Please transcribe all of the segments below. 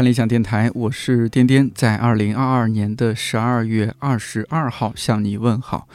看理想电台，我是颠颠，在二零二二年的十二月二十二号向你问好。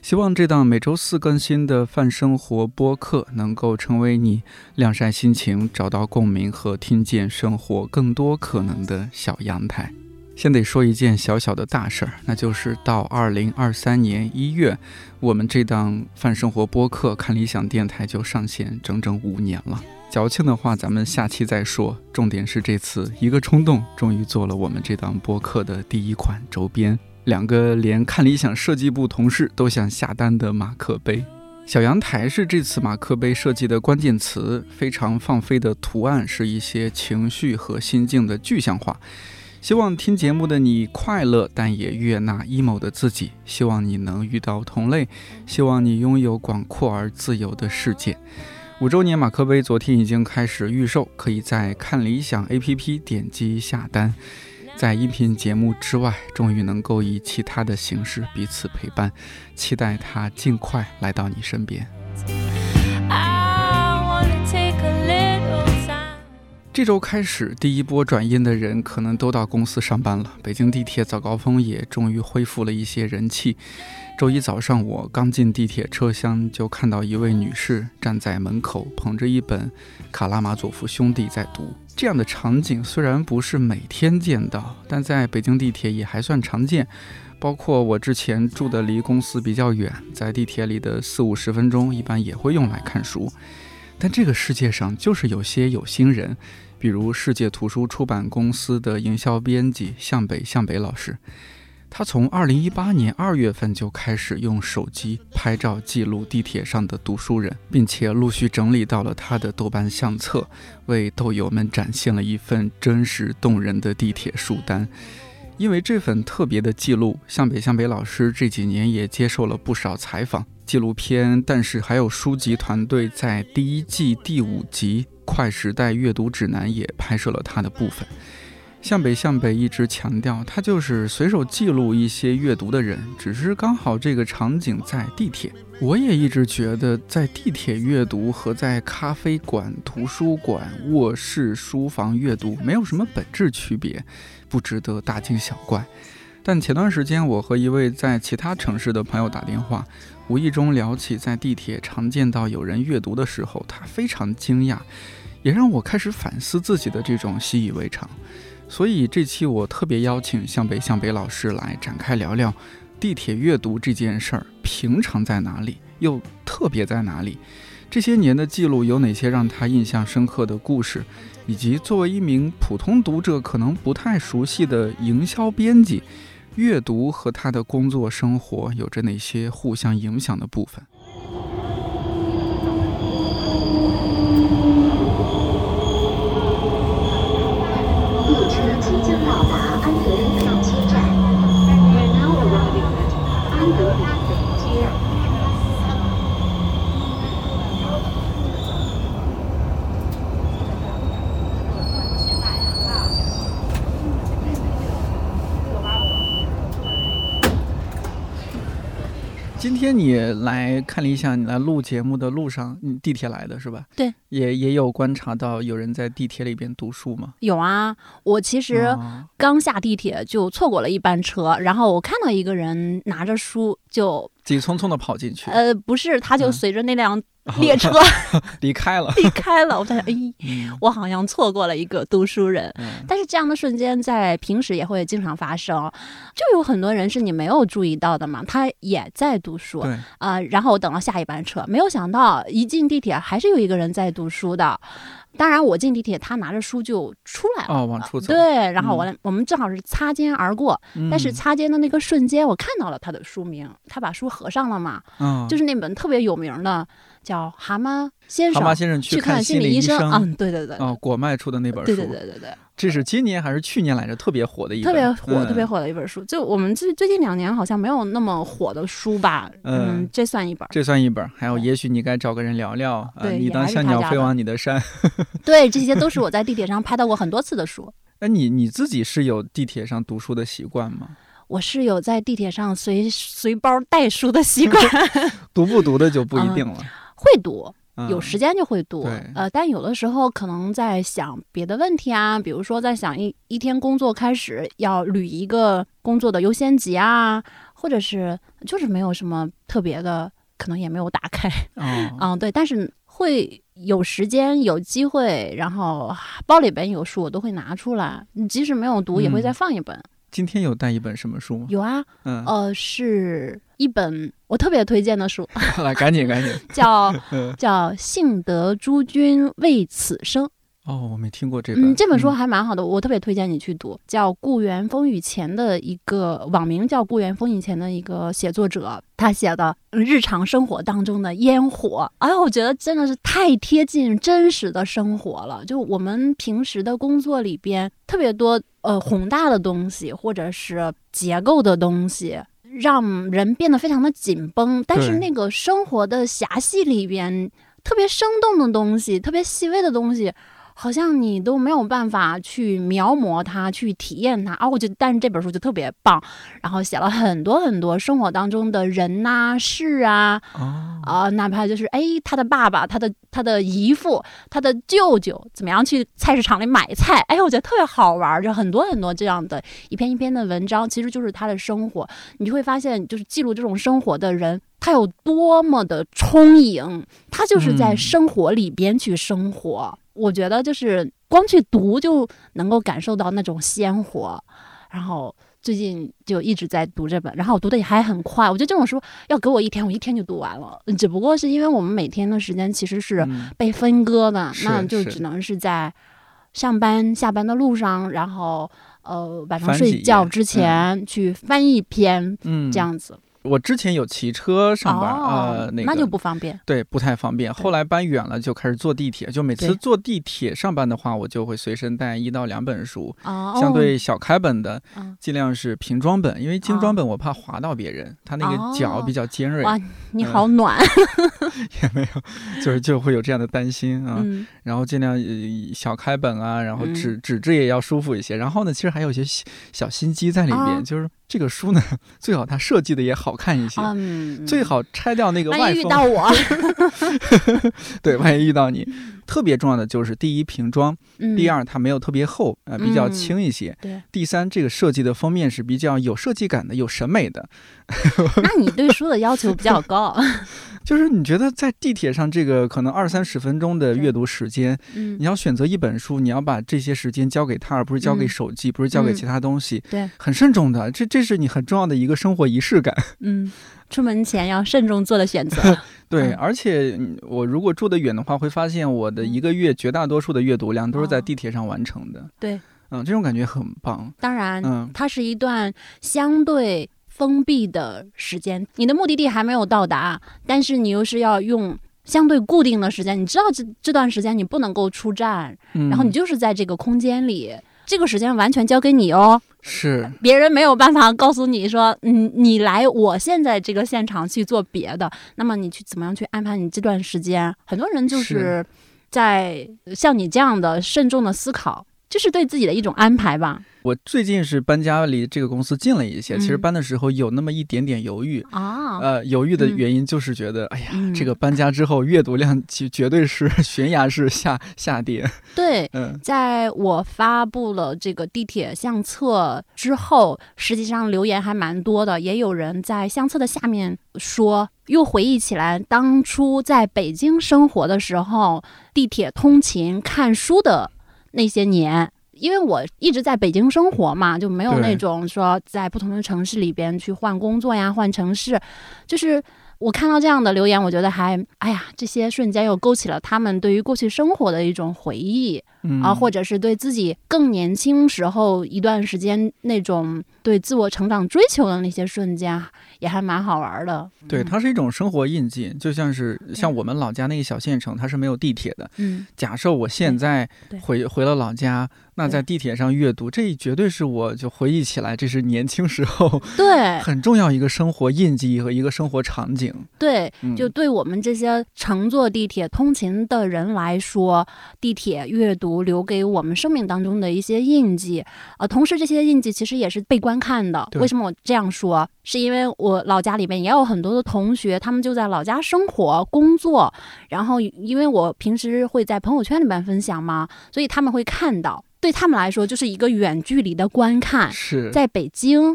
希望这档每周四更新的泛生活播客能够成为你晾晒心情、找到共鸣和听见生活更多可能的小阳台。先得说一件小小的大事儿，那就是到二零二三年一月，我们这档泛生活播客看理想电台就上线整整五年了。矫情的话，咱们下期再说。重点是这次一个冲动，终于做了我们这档播客的第一款周边，两个连看理想设计部同事都想下单的马克杯。小阳台是这次马克杯设计的关键词，非常放飞的图案是一些情绪和心境的具象化。希望听节目的你快乐，但也悦纳 emo 的自己。希望你能遇到同类，希望你拥有广阔而自由的世界。五周年马克杯昨天已经开始预售，可以在看理想 APP 点击下单。在音频节目之外，终于能够以其他的形式彼此陪伴，期待它尽快来到你身边。这周开始，第一波转阴的人可能都到公司上班了。北京地铁早高峰也终于恢复了一些人气。周一早上，我刚进地铁车厢，就看到一位女士站在门口，捧着一本《卡拉马佐夫兄弟》在读。这样的场景虽然不是每天见到，但在北京地铁也还算常见。包括我之前住的离公司比较远，在地铁里的四五十分钟，一般也会用来看书。但这个世界上就是有些有心人。比如世界图书出版公司的营销编辑向北向北老师，他从二零一八年二月份就开始用手机拍照记录地铁上的读书人，并且陆续整理到了他的豆瓣相册，为豆友们展现了一份真实动人的地铁书单。因为这份特别的记录，向北向北老师这几年也接受了不少采访。纪录片，但是还有书籍团队在第一季第五集。快时代阅读指南也拍摄了他的部分。向北向北一直强调，他就是随手记录一些阅读的人，只是刚好这个场景在地铁。我也一直觉得，在地铁阅读和在咖啡馆、图书馆、卧室、书房阅读没有什么本质区别，不值得大惊小怪。但前段时间，我和一位在其他城市的朋友打电话，无意中聊起在地铁常见到有人阅读的时候，他非常惊讶。也让我开始反思自己的这种习以为常，所以这期我特别邀请向北向北老师来展开聊聊地铁阅读这件事儿，平常在哪里，又特别在哪里？这些年的记录有哪些让他印象深刻的故事？以及作为一名普通读者可能不太熟悉的营销编辑，阅读和他的工作生活有着哪些互相影响的部分？今天你来看理想，你来录节目的路上，你地铁来的是吧？对，也也有观察到有人在地铁里边读书吗？有啊，我其实刚下地铁就错过了一班车，然后我看到一个人拿着书就急匆匆的跑进去。呃，不是，他就随着那辆。列车 离开了，离开了。我在想，哎，我好像错过了一个读书人。但是这样的瞬间在平时也会经常发生，就有很多人是你没有注意到的嘛，他也在读书。啊，然后我等到下一班车，没有想到一进地铁还是有一个人在读书的。当然，我进地铁，他拿着书就出来了。哦，往出走。对，然后我我们正好是擦肩而过，但是擦肩的那个瞬间，我看到了他的书名，他把书合上了嘛。嗯，就是那本特别有名的。叫蛤蟆先生，蛤蟆先生去看心理医生。嗯，对对对，哦，果麦出的那本书，对对对对对，这是今年还是去年来着？特别火的一本，特别火、特别火的一本书。就我们最最近两年好像没有那么火的书吧？嗯，这算一本，这算一本。还有，也许你该找个人聊聊。对，你当像鸟飞往你的山。对，这些都是我在地铁上拍到过很多次的书。那，你你自己是有地铁上读书的习惯吗？我是有在地铁上随随包带书的习惯。读不读的就不一定了。会读。有时间就会读。呃，但有的时候可能在想别的问题啊，比如说在想一一天工作开始要捋一个工作的优先级啊，或者是就是没有什么特别的，可能也没有打开。嗯，对，但是会有时间有机会，然后包里边有书我都会拿出来，即使没有读也会再放一本。今天有带一本什么书吗？有啊，嗯，呃，是一本我特别推荐的书。来，赶紧赶紧，叫 叫《幸得诸君为此生》。哦，我没听过这本。嗯，这本书还蛮好的，我特别推荐你去读。叫顾源风雨前的一个网名叫顾源风雨前的一个写作者，他写的日常生活当中的烟火，哎呀，我觉得真的是太贴近真实的生活了。就我们平时的工作里边，特别多呃宏大的东西，或者是结构的东西，让人变得非常的紧绷。但是那个生活的狭隙里边，特别生动的东西，特别细微的东西。好像你都没有办法去描摹它，去体验它啊！我觉得，但是这本书就特别棒，然后写了很多很多生活当中的人呐、事啊，啊，哪怕就是哎，他的爸爸、他的他的姨父、他的舅舅怎么样去菜市场里买菜，哎，我觉得特别好玩，就很多很多这样的一篇一篇的文章，其实就是他的生活，你就会发现，就是记录这种生活的人，他有多么的充盈，他就是在生活里边去生活。我觉得就是光去读就能够感受到那种鲜活，然后最近就一直在读这本，然后我读的也还很快。我觉得这种书要给我一天，我一天就读完了。只不过是因为我们每天的时间其实是被分割的，那就只能是在上班下班的路上，然后呃晚上睡觉之前去翻一篇，这样子。我之前有骑车上班，呃，那那就不方便，对，不太方便。后来搬远了，就开始坐地铁。就每次坐地铁上班的话，我就会随身带一到两本书，相对小开本的，尽量是平装本，因为精装本我怕划到别人，他那个角比较尖锐。哇，你好暖，也没有，就是就会有这样的担心啊。然后尽量小开本啊，然后纸纸质也要舒服一些。然后呢，其实还有一些小心机在里边，就是。这个书呢，最好它设计的也好看一些，最好拆掉那个外封。万一遇到我，对，万一遇到你，特别重要的就是第一瓶装，第二它没有特别厚，呃，比较轻一些。对，第三这个设计的封面是比较有设计感的，有审美的。那你对书的要求比较高。就是你觉得在地铁上这个可能二三十分钟的阅读时间，嗯，你要选择一本书，你要把这些时间交给他，而不是交给手机，不是交给其他东西，对，很慎重的。这这是你很重要的一个生活仪式感。嗯，出门前要慎重做的选择。对，而且我如果住得远的话，会发现我的一个月绝大多数的阅读量都是在地铁上完成的。对，嗯，这种感觉很棒。当然，嗯，它是一段相对。封闭的时间，你的目的地还没有到达，但是你又是要用相对固定的时间，你知道这这段时间你不能够出站，然后你就是在这个空间里，这个时间完全交给你哦，是别人没有办法告诉你说，嗯，你来我现在这个现场去做别的，那么你去怎么样去安排你这段时间？很多人就是在像你这样的慎重的思考。就是对自己的一种安排吧。我最近是搬家，离这个公司近了一些。其实搬的时候有那么一点点犹豫啊。呃，犹豫的原因就是觉得，哎呀，这个搬家之后阅读量绝绝对是 悬崖式下下跌。对，在我发布了这个地铁相册之后，实际上留言还蛮多的，也有人在相册的下面说，又回忆起来当初在北京生活的时候，地铁通勤看书的。那些年，因为我一直在北京生活嘛，就没有那种说在不同的城市里边去换工作呀、换城市。就是我看到这样的留言，我觉得还哎呀，这些瞬间又勾起了他们对于过去生活的一种回忆啊，或者是对自己更年轻时候一段时间那种对自我成长追求的那些瞬间。也还蛮好玩的，对，它是一种生活印记，就像是像我们老家那个小县城，它是没有地铁的。嗯，假设我现在回回了老家，那在地铁上阅读，这绝对是我就回忆起来，这是年轻时候 对 很重要一个生活印记和一个生活场景。对，就对我们这些乘坐地铁通勤的人来说，地铁阅读留给我们生命当中的一些印记。呃，同时这些印记其实也是被观看的。为什么我这样说？是因为我老家里面也有很多的同学，他们就在老家生活工作，然后因为我平时会在朋友圈里面分享嘛，所以他们会看到。对他们来说，就是一个远距离的观看。是在北京，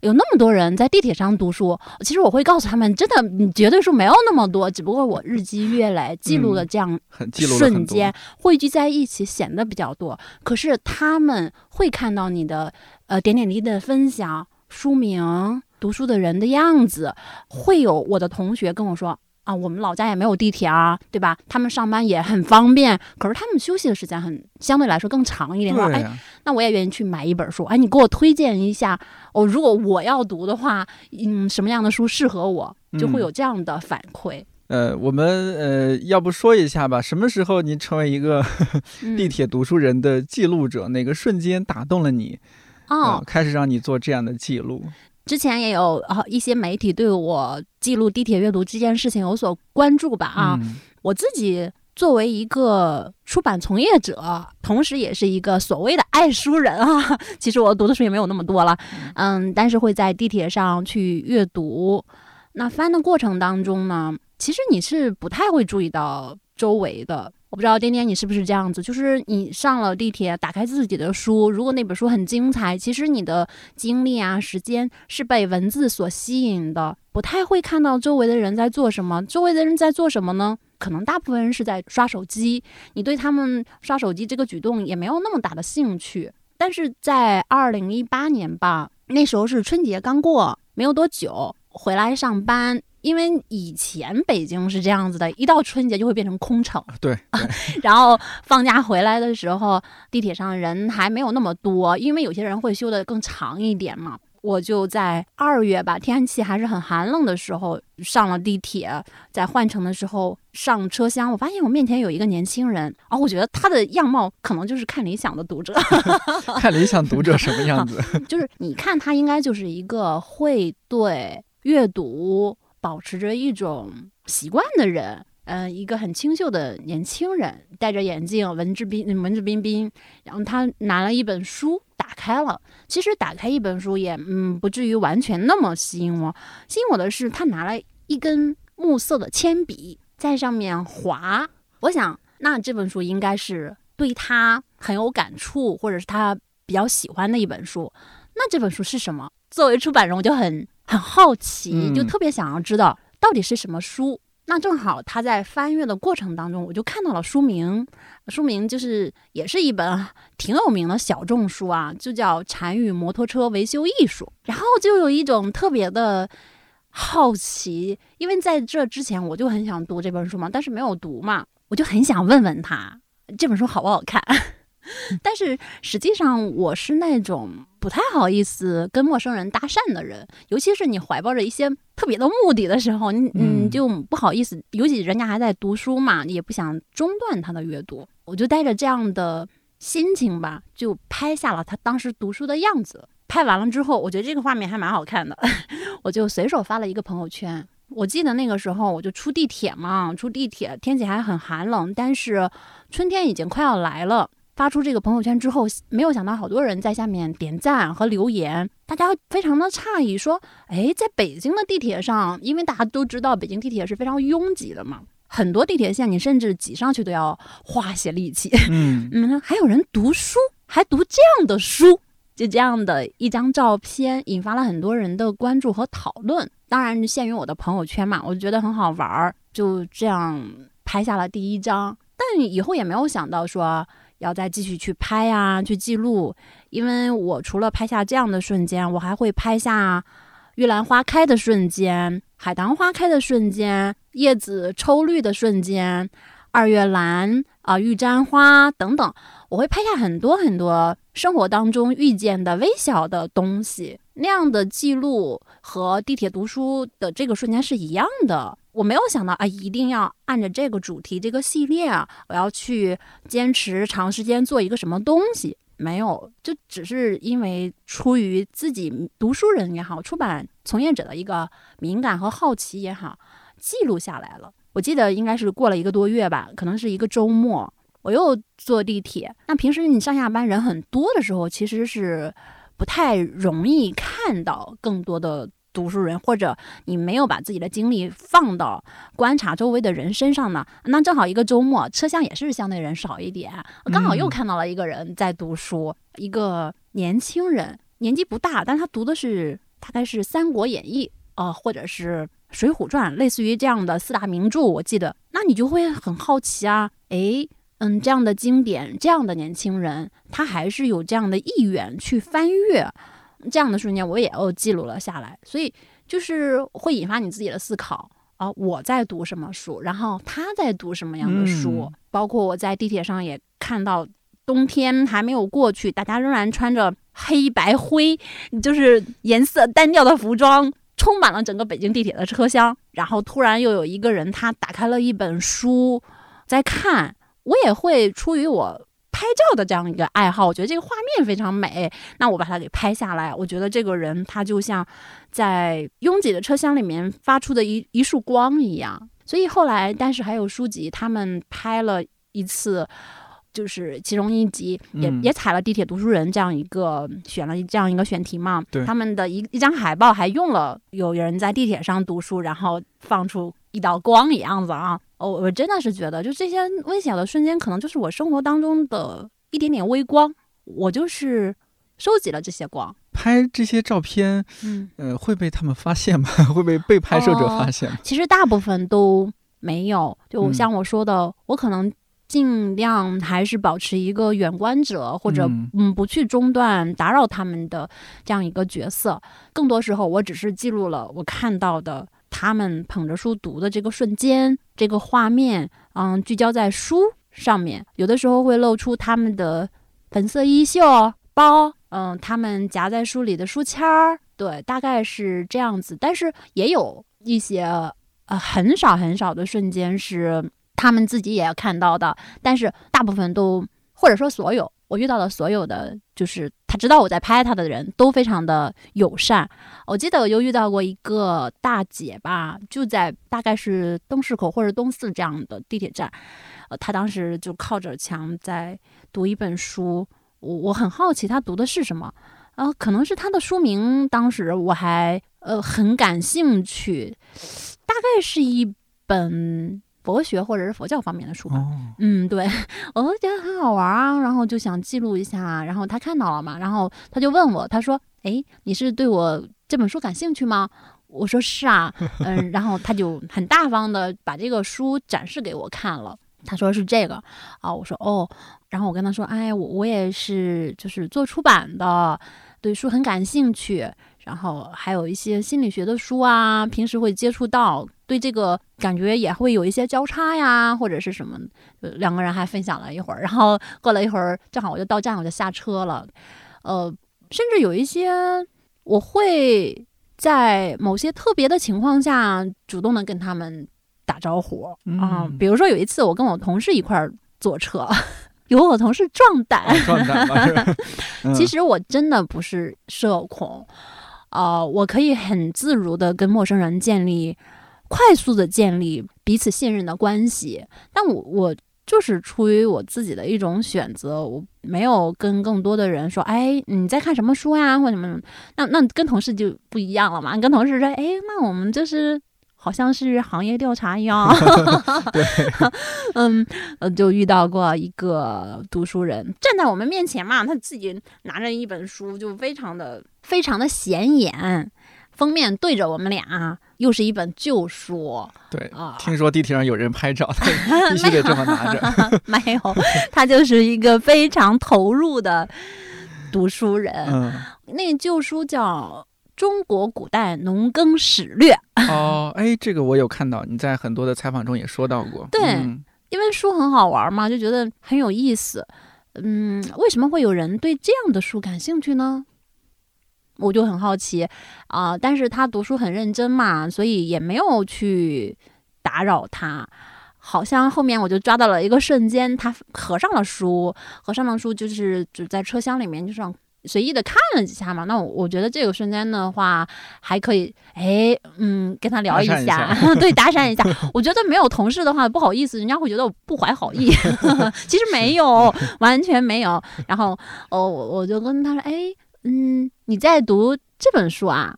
有那么多人在地铁上读书。其实我会告诉他们，真的你绝对数没有那么多，只不过我日积月累记录了这样瞬间汇聚在一起，显得比较多。可是他们会看到你的呃点点滴滴的分享、书名、读书的人的样子。会有我的同学跟我说。啊，我们老家也没有地铁啊，对吧？他们上班也很方便，可是他们休息的时间很相对来说更长一点。说，哎，那我也愿意去买一本书。哎，你给我推荐一下，哦，如果我要读的话，嗯，什么样的书适合我，就会有这样的反馈。呃，我们呃，要不说一下吧？什么时候您成为一个地铁读书人的记录者？哪个瞬间打动了你？哦，开始让你做这样的记录。之前也有啊一些媒体对我记录地铁阅读这件事情有所关注吧啊，我自己作为一个出版从业者，同时也是一个所谓的爱书人啊，其实我读的书也没有那么多了，嗯，但是会在地铁上去阅读，那翻的过程当中呢，其实你是不太会注意到周围的。我不知道颠颠你是不是这样子，就是你上了地铁，打开自己的书，如果那本书很精彩，其实你的精力啊、时间是被文字所吸引的，不太会看到周围的人在做什么。周围的人在做什么呢？可能大部分人是在刷手机，你对他们刷手机这个举动也没有那么大的兴趣。但是在二零一八年吧，那时候是春节刚过没有多久，回来上班。因为以前北京是这样子的，一到春节就会变成空城。对，然后放假回来的时候，地铁上人还没有那么多，因为有些人会休的更长一点嘛。我就在二月吧，天气还是很寒冷的时候上了地铁，在换乘的时候上车厢，我发现我面前有一个年轻人，哦，我觉得他的样貌可能就是看理想的读者。看理想读者什么样子？就是你看他应该就是一个会对阅读。保持着一种习惯的人，嗯，一个很清秀的年轻人，戴着眼镜，文质彬文质彬彬。然后他拿了一本书，打开了。其实打开一本书也，嗯，不至于完全那么吸引我。吸引我的是他拿了一根木色的铅笔，在上面划。我想，那这本书应该是对他很有感触，或者是他比较喜欢的一本书。那这本书是什么？作为出版人，我就很。很好奇，就特别想要知道到底是什么书。那正好他在翻阅的过程当中，我就看到了书名，书名就是也是一本挺有名的小众书啊，就叫《禅语摩托车维修艺术》。然后就有一种特别的好奇，因为在这之前我就很想读这本书嘛，但是没有读嘛，我就很想问问他这本书好不好看。但是实际上，我是那种不太好意思跟陌生人搭讪的人，尤其是你怀抱着一些特别的目的的时候，你你就不好意思。尤其人家还在读书嘛，也不想中断他的阅读。我就带着这样的心情吧，就拍下了他当时读书的样子。拍完了之后，我觉得这个画面还蛮好看的，我就随手发了一个朋友圈。我记得那个时候，我就出地铁嘛，出地铁，天气还很寒冷，但是春天已经快要来了。发出这个朋友圈之后，没有想到好多人在下面点赞和留言，大家非常的诧异，说：“哎，在北京的地铁上，因为大家都知道北京地铁是非常拥挤的嘛，很多地铁线你甚至挤上去都要花些力气。嗯嗯，还有人读书，还读这样的书，就这样的一张照片，引发了很多人的关注和讨论。当然限于我的朋友圈嘛，我觉得很好玩儿，就这样拍下了第一张。但以后也没有想到说。要再继续去拍呀，去记录，因为我除了拍下这样的瞬间，我还会拍下玉兰花开的瞬间、海棠花开的瞬间、叶子抽绿的瞬间、二月兰啊、玉簪花等等，我会拍下很多很多生活当中遇见的微小的东西。那样的记录和地铁读书的这个瞬间是一样的。我没有想到啊，一定要按着这个主题、这个系列啊，我要去坚持长时间做一个什么东西。没有，就只是因为出于自己读书人也好，出版从业者的一个敏感和好奇也好，记录下来了。我记得应该是过了一个多月吧，可能是一个周末，我又坐地铁。那平时你上下班人很多的时候，其实是不太容易看到更多的。读书人，或者你没有把自己的精力放到观察周围的人身上呢？那正好一个周末，车厢也是相对人少一点，刚好又看到了一个人在读书，一个年轻人，年纪不大，但他读的是大概是《三国演义》啊，或者是《水浒传》，类似于这样的四大名著，我记得。那你就会很好奇啊，诶，嗯，这样的经典，这样的年轻人，他还是有这样的意愿去翻阅。这样的瞬间我也又记录了下来，所以就是会引发你自己的思考啊，我在读什么书，然后他在读什么样的书，包括我在地铁上也看到，冬天还没有过去，大家仍然穿着黑白灰，就是颜色单调的服装，充满了整个北京地铁的车厢，然后突然又有一个人他打开了一本书在看，我也会出于我。拍照的这样一个爱好，我觉得这个画面非常美，那我把它给拍下来。我觉得这个人他就像在拥挤的车厢里面发出的一 一束光一样。所以后来，但是还有书籍，他们拍了一次，就是其中一集也也采了地铁读书人这样一个选了这样一个选题嘛。对，他们的一一张海报还用了有人在地铁上读书，然后放出一道光一样子啊。我我真的是觉得，就这些微小的瞬间，可能就是我生活当中的一点点微光。我就是收集了这些光，拍这些照片，嗯，呃，会被他们发现吗？会被被拍摄者发现吗？其实大部分都没有。就像我说的，我可能尽量还是保持一个远观者，或者嗯，不去中断打扰他们的这样一个角色。更多时候，我只是记录了我看到的。他们捧着书读的这个瞬间，这个画面，嗯，聚焦在书上面，有的时候会露出他们的粉色衣袖包，嗯，他们夹在书里的书签儿，对，大概是这样子。但是也有一些呃很少很少的瞬间是他们自己也要看到的，但是大部分都或者说所有。我遇到的所有的，就是他知道我在拍他的人都非常的友善。我记得我又遇到过一个大姐吧，就在大概是东市口或者东四这样的地铁站，呃，她当时就靠着墙在读一本书。我我很好奇她读的是什么，呃，可能是她的书名，当时我还呃很感兴趣，大概是一本。佛学或者是佛教方面的书吧，嗯，对，我会觉得很好玩啊，然后就想记录一下，然后他看到了嘛，然后他就问我，他说：“哎，你是对我这本书感兴趣吗？”我说：“是啊。”嗯，然后他就很大方的把这个书展示给我看了，他说是这个啊，我说哦，然后我跟他说：“哎，我我也是，就是做出版的，对书很感兴趣。”然后还有一些心理学的书啊，平时会接触到，对这个感觉也会有一些交叉呀，或者是什么，两个人还分享了一会儿。然后过了一会儿，正好我就到站，我就下车了。呃，甚至有一些我会在某些特别的情况下主动的跟他们打招呼啊，比如说有一次我跟我同事一块儿坐车，有我同事壮胆，壮胆 其实我真的不是社恐。呃，我可以很自如的跟陌生人建立快速的建立彼此信任的关系，但我我就是出于我自己的一种选择，我没有跟更多的人说，哎，你在看什么书呀，或什么，那那跟同事就不一样了嘛，跟同事说，哎，那我们就是。好像是行业调查一样，对，嗯，呃，就遇到过一个读书人站在我们面前嘛，他自己拿着一本书，就非常的非常的显眼，封面对着我们俩，又是一本旧书。对啊，听说地铁上有人拍照，必须得这么拿着。没有，他就是一个非常投入的读书人。嗯，那旧书叫。中国古代农耕史略 哦，哎，这个我有看到，你在很多的采访中也说到过。对，因为书很好玩嘛，就觉得很有意思。嗯，为什么会有人对这样的书感兴趣呢？我就很好奇啊。但是他读书很认真嘛，所以也没有去打扰他。好像后面我就抓到了一个瞬间，他合上了书，合上了书就是只在车厢里面就这样随意的看了几下嘛。那我我觉得这个瞬间的话还可以，哎，嗯，跟他聊一下，对，搭讪一下。我觉得没有同事的话不好意思，人家会觉得我不怀好意。其实没有，完全没有。然后哦，我我就跟他说，哎，嗯，你在读这本书啊？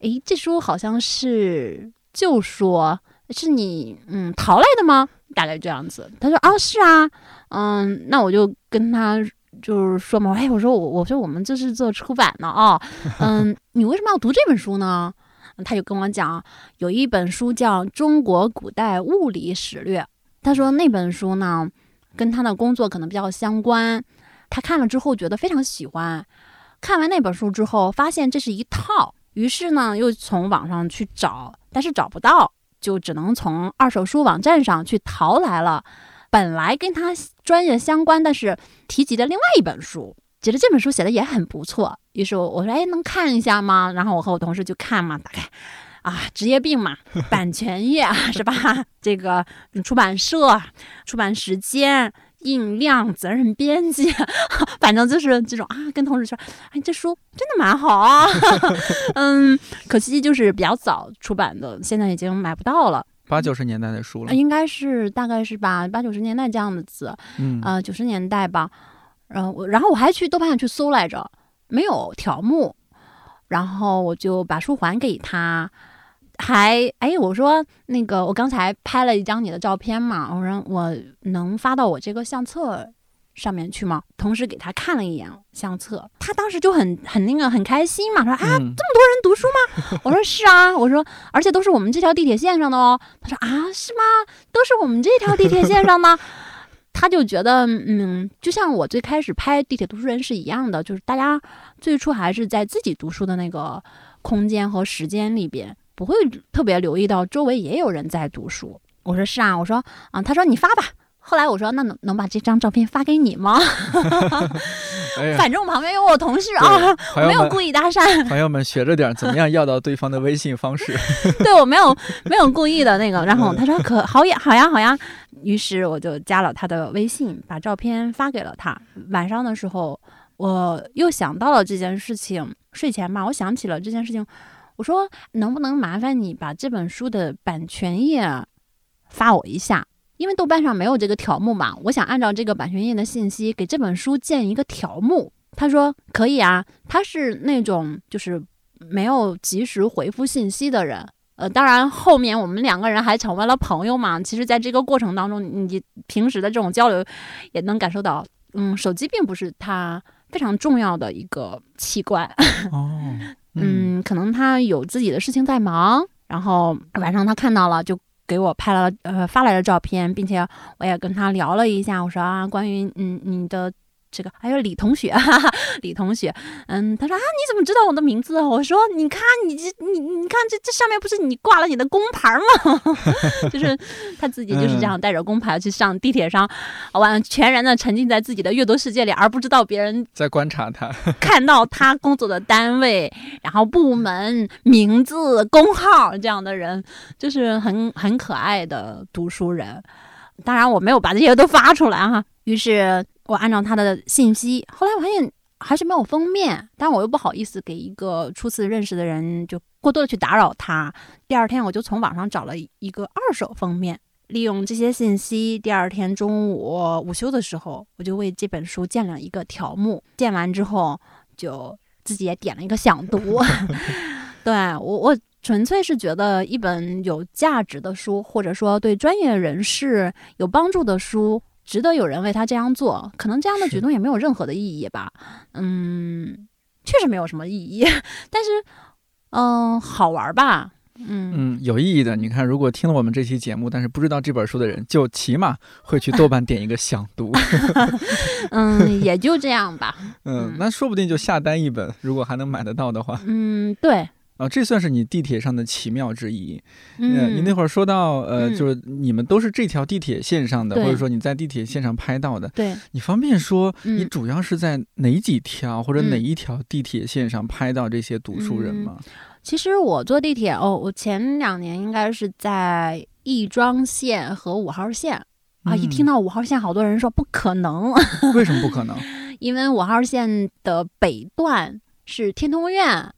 诶，这书好像是就说。是你嗯淘来的吗？大概这样子。他说啊是啊，嗯，那我就跟他就是说嘛，哎，我说我我说我们这是做出版的啊，嗯，你为什么要读这本书呢？他就跟我讲，有一本书叫《中国古代物理史略》，他说那本书呢跟他的工作可能比较相关，他看了之后觉得非常喜欢，看完那本书之后发现这是一套，于是呢又从网上去找，但是找不到。就只能从二手书网站上去淘来了，本来跟他专业相关，但是提及的另外一本书，觉得这本书写的也很不错，于是我说，哎，能看一下吗？然后我和我同事就看嘛，打开，啊，职业病嘛，版权页是吧？这个出版社、出版时间。印量、责任编辑，反正就是这种啊。跟同事说：“哎，这书真的蛮好啊。” 嗯，可惜就是比较早出版的，现在已经买不到了。八九十年代的书了，应该是大概是吧，八九十年代这样子。嗯，呃，九十年代吧。然后我，然后我还去豆瓣上去搜来着，没有条目，然后我就把书还给他。还哎，我说那个，我刚才拍了一张你的照片嘛，我说我能发到我这个相册上面去吗？同时给他看了一眼相册，他当时就很很那个很开心嘛，说啊，这么多人读书吗？我说是啊，我说而且都是我们这条地铁线上的哦。他说啊，是吗？都是我们这条地铁线上吗？他就觉得嗯，就像我最开始拍地铁读书人是一样的，就是大家最初还是在自己读书的那个空间和时间里边。不会特别留意到周围也有人在读书。我说是啊，我说啊，他说你发吧。后来我说那能能把这张照片发给你吗？反正我旁边有我同事啊，没有故意搭讪。朋友们学着点，怎么样要到对方的微信方式？对我没有没有故意的那个。然后他说可好呀好呀好呀。于是我就加了他的微信，把照片发给了他。晚上的时候我又想到了这件事情，睡前嘛，我想起了这件事情。我说能不能麻烦你把这本书的版权页发我一下？因为豆瓣上没有这个条目嘛，我想按照这个版权页的信息给这本书建一个条目。他说可以啊，他是那种就是没有及时回复信息的人。呃，当然后面我们两个人还成为了朋友嘛。其实，在这个过程当中，你平时的这种交流也能感受到，嗯，手机并不是他非常重要的一个器官。哦。嗯，可能他有自己的事情在忙，然后晚上他看到了，就给我拍了呃发来了照片，并且我也跟他聊了一下，我说啊，关于嗯你的。这个还有李同学，哈哈，李同学，嗯，他说啊，你怎么知道我的名字？我说，你看你这你你看这这上面不是你挂了你的工牌吗？就是他自己就是这样带着工牌去上地铁上，完全然的沉浸在自己的阅读世界里，而不知道别人在观察他，看到他工作的单位，然后部门名字、工号这样的人，就是很很可爱的读书人。当然，我没有把这些都发出来哈。于是。我按照他的信息，后来我发现还是没有封面，但我又不好意思给一个初次认识的人就过多的去打扰他。第二天我就从网上找了一个二手封面，利用这些信息，第二天中午午休的时候，我就为这本书建了一个条目。建完之后，就自己也点了一个想读。对我，我纯粹是觉得一本有价值的书，或者说对专业人士有帮助的书。值得有人为他这样做，可能这样的举动也没有任何的意义吧。嗯，确实没有什么意义，但是，嗯，好玩吧？嗯嗯，有意义的。你看，如果听了我们这期节目，但是不知道这本书的人，就起码会去豆瓣点一个想读。嗯，也就这样吧。嗯，那说不定就下单一本，如果还能买得到的话。嗯，对。啊，这算是你地铁上的奇妙之一。嗯，你那会儿说到，呃，就是你们都是这条地铁线上的，或者说你在地铁线上拍到的。对，你方便说你主要是在哪几条或者哪一条地铁线上拍到这些读书人吗？其实我坐地铁哦，我前两年应该是在亦庄线和五号线啊。一听到五号线，好多人说不可能。为什么不可能？因为五号线的北段是天通苑。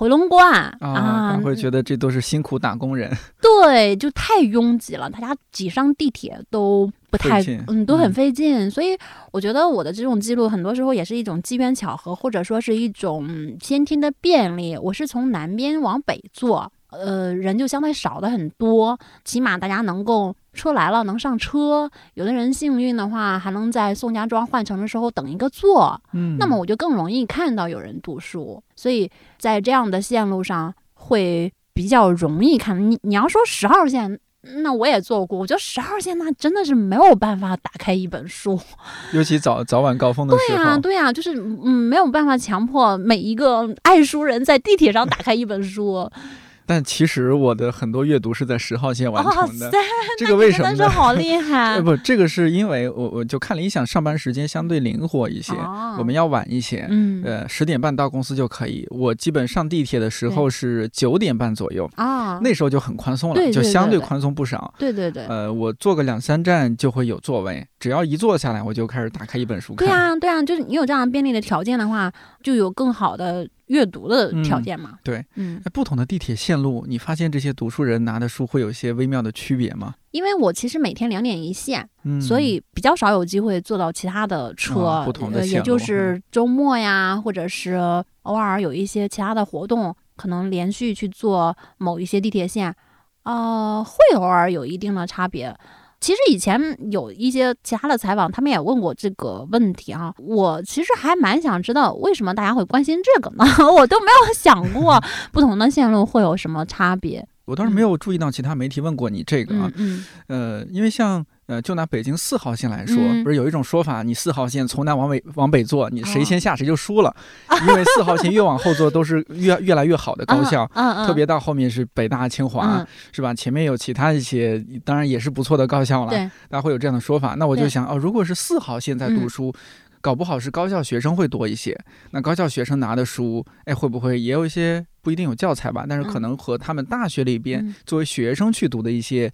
回龙观啊，会觉得这都是辛苦打工人。对，就太拥挤了，大家挤上地铁都不太，嗯，都很费劲。所以我觉得我的这种记录，很多时候也是一种机缘巧合，或者说是一种先天的便利。我是从南边往北坐。呃，人就相对少的很多，起码大家能够车来了能上车。有的人幸运的话，还能在宋家庄换乘的时候等一个座。嗯，那么我就更容易看到有人读书，所以在这样的线路上会比较容易看。你你要说十号线，那我也坐过，我觉得十号线那真的是没有办法打开一本书，尤其早早晚高峰的时候。对呀，对呀，就是嗯，没有办法强迫每一个爱书人在地铁上打开一本书。但其实我的很多阅读是在十号线完成的，这个为什么？呢？好厉害！不，这个是因为我我就看理想上班时间相对灵活一些，我们要晚一些，嗯，呃，十点半到公司就可以。我基本上地铁的时候是九点半左右啊，那时候就很宽松了，就相对宽松不少。对对对。呃，我坐个两三站就会有座位，只要一坐下来，我就开始打开一本书看。对啊，对啊，就是你有这样便利的条件的话，就有更好的。阅读的条件嘛，对，嗯，不同的地铁线路，你发现这些读书人拿的书会有一些微妙的区别吗？因为我其实每天两点一线，嗯，所以比较少有机会坐到其他的车，不同的也就是周末呀，或者是偶尔有一些其他的活动，可能连续去坐某一些地铁线，呃，会偶尔有一定的差别。其实以前有一些其他的采访，他们也问过这个问题啊。我其实还蛮想知道为什么大家会关心这个呢？我都没有想过 不同的线路会有什么差别。我倒是没有注意到其他媒体问过你这个啊。嗯。呃，因为像。呃，就拿北京四号线来说，不是有一种说法，你四号线从南往北往北坐，你谁先下谁就输了，因为四号线越往后坐都是越越来越好的高校，特别到后面是北大、清华，是吧？前面有其他一些，当然也是不错的高校了，大家会有这样的说法。那我就想，哦，如果是四号线在读书，搞不好是高校学生会多一些，那高校学生拿的书，哎，会不会也有一些不一定有教材吧？但是可能和他们大学里边作为学生去读的一些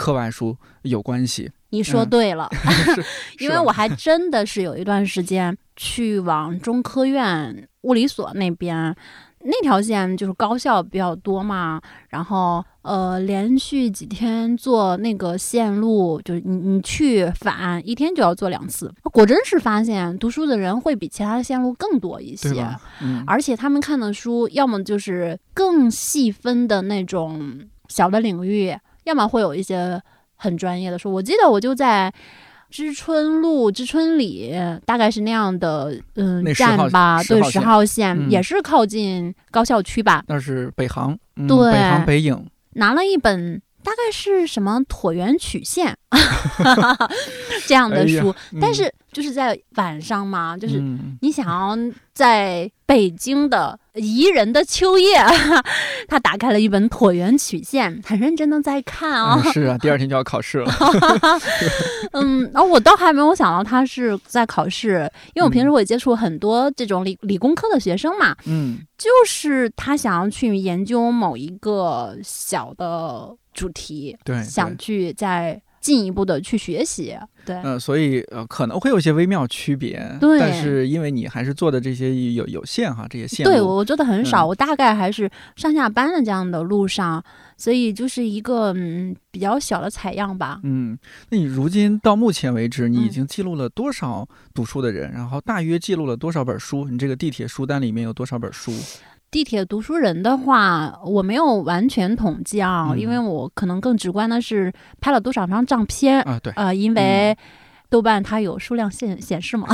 课外书有关系。你说对了 因为我还真的是有一段时间去往中科院物理所那边，那条线就是高校比较多嘛，然后呃连续几天坐那个线路，就是你你去返一天就要坐两次，果真是发现读书的人会比其他的线路更多一些，嗯，而且他们看的书要么就是更细分的那种小的领域，要么会有一些。很专业的书，我记得我就在知春路、知春里，大概是那样的，嗯，站吧，对，十号线也是靠近高校区吧？那是北航，对，北航北影拿了一本，大概是什么椭圆曲线 这样的书，但是。就是在晚上嘛，就是你想要在北京的宜人的秋夜，他打开了一本椭圆曲线，很认真的在看啊。是啊，第二天就要考试了。嗯，然后我倒还没有想到他是在考试，因为我平时会接触很多这种理理工科的学生嘛。嗯，就是他想要去研究某一个小的主题，对，想去在。进一步的去学习，对，嗯，所以呃可能会有一些微妙区别，对，但是因为你还是做的这些有有限哈，这些线，对我做的很少，我大概还是上下班的这样的路上，所以就是一个嗯比较小的采样吧，嗯，那你如今到目前为止，你已经记录了多少读书的人，然后大约记录了多少本书？你这个地铁书单里面有多少本书？地铁读书人的话，我没有完全统计啊，因为我可能更直观的是拍了多少张照片啊，对，呃，因为豆瓣它有数量显显示嘛，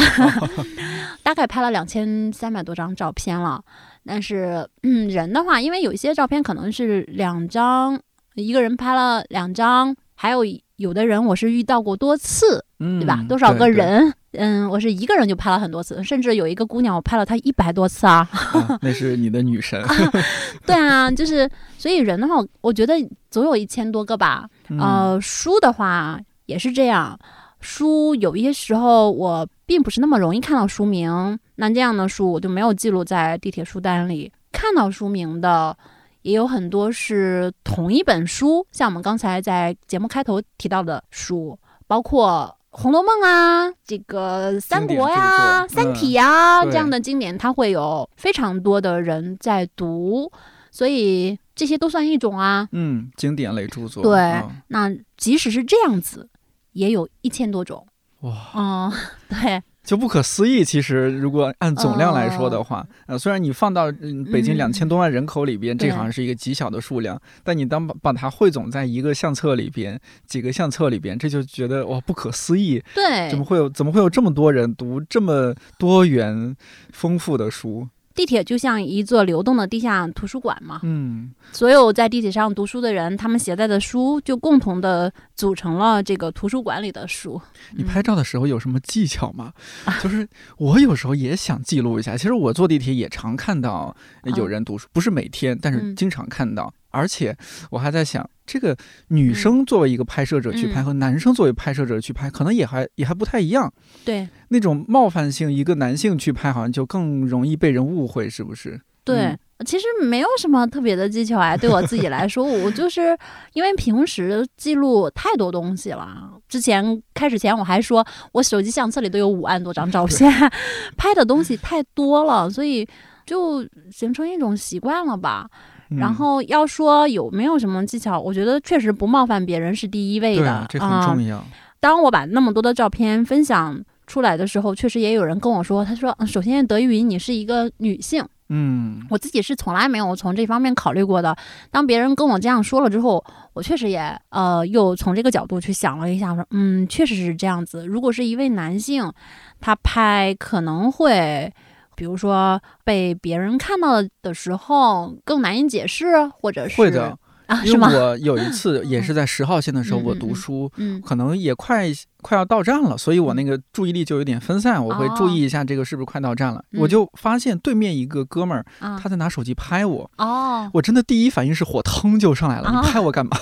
大概拍了两千三百多张照片了。但是，嗯，人的话，因为有一些照片可能是两张，一个人拍了两张，还有有的人我是遇到过多次，对吧？多少个人？嗯，我是一个人就拍了很多次，甚至有一个姑娘，我拍了她一百多次啊。那是你的女神。对啊，就是所以人的话，我觉得总有一千多个吧。呃，书的话也是这样，书有一些时候我并不是那么容易看到书名，那这样的书我就没有记录在地铁书单里。看到书名的，也有很多是同一本书，像我们刚才在节目开头提到的书，包括《红楼梦》啊，这个《三国》呀，《三体》呀这样的经典，它会有非常多的人在读，所以这些都算一种啊。嗯，经典类著作。对，那即使是这样子，也有一千多种。哇，嗯，对。就不可思议。其实，如果按总量来说的话，呃，虽然你放到嗯北京两千多万人口里边，这好像是一个极小的数量，但你当把把它汇总在一个相册里边，几个相册里边，这就觉得哇，不可思议。对，怎么会有怎么会有这么多人读这么多元丰富的书？地铁就像一座流动的地下图书馆嘛，嗯，所有在地铁上读书的人，他们携带的书就共同的组成了这个图书馆里的书。你拍照的时候有什么技巧吗？就是我有时候也想记录一下。其实我坐地铁也常看到有人读书，不是每天，但是经常看到。而且我还在想，这个女生作为一个拍摄者去拍，和男生作为拍摄者去拍，可能也还也还不太一样。对，那种冒犯性，一个男性去拍，好像就更容易被人误会，是不是？对，其实没有什么特别的技巧啊。对我自己来说，我就是因为平时记录太多东西了。之前开始前我还说，我手机相册里都有五万多张照片，拍的东西太多了，所以就形成一种习惯了吧。然后要说有没有什么技巧，我觉得确实不冒犯别人是第一位的，这很重要。当我把那么多的照片分享出来的时候，确实也有人跟我说，他说：“首先得益于你是一个女性。”嗯，我自己是从来没有从这方面考虑过的。当别人跟我这样说了之后，我确实也呃又从这个角度去想了一下，说：“嗯，确实是这样子。如果是一位男性，他拍可能会。”比如说被别人看到的时候更难以解释，或者是会的啊，因为我有一次 也是在十号线的时候，我读书，可能也快。快要到站了，所以我那个注意力就有点分散，我会注意一下这个是不是快到站了。我就发现对面一个哥们儿，他在拿手机拍我。哦，我真的第一反应是火腾就上来了，你拍我干嘛？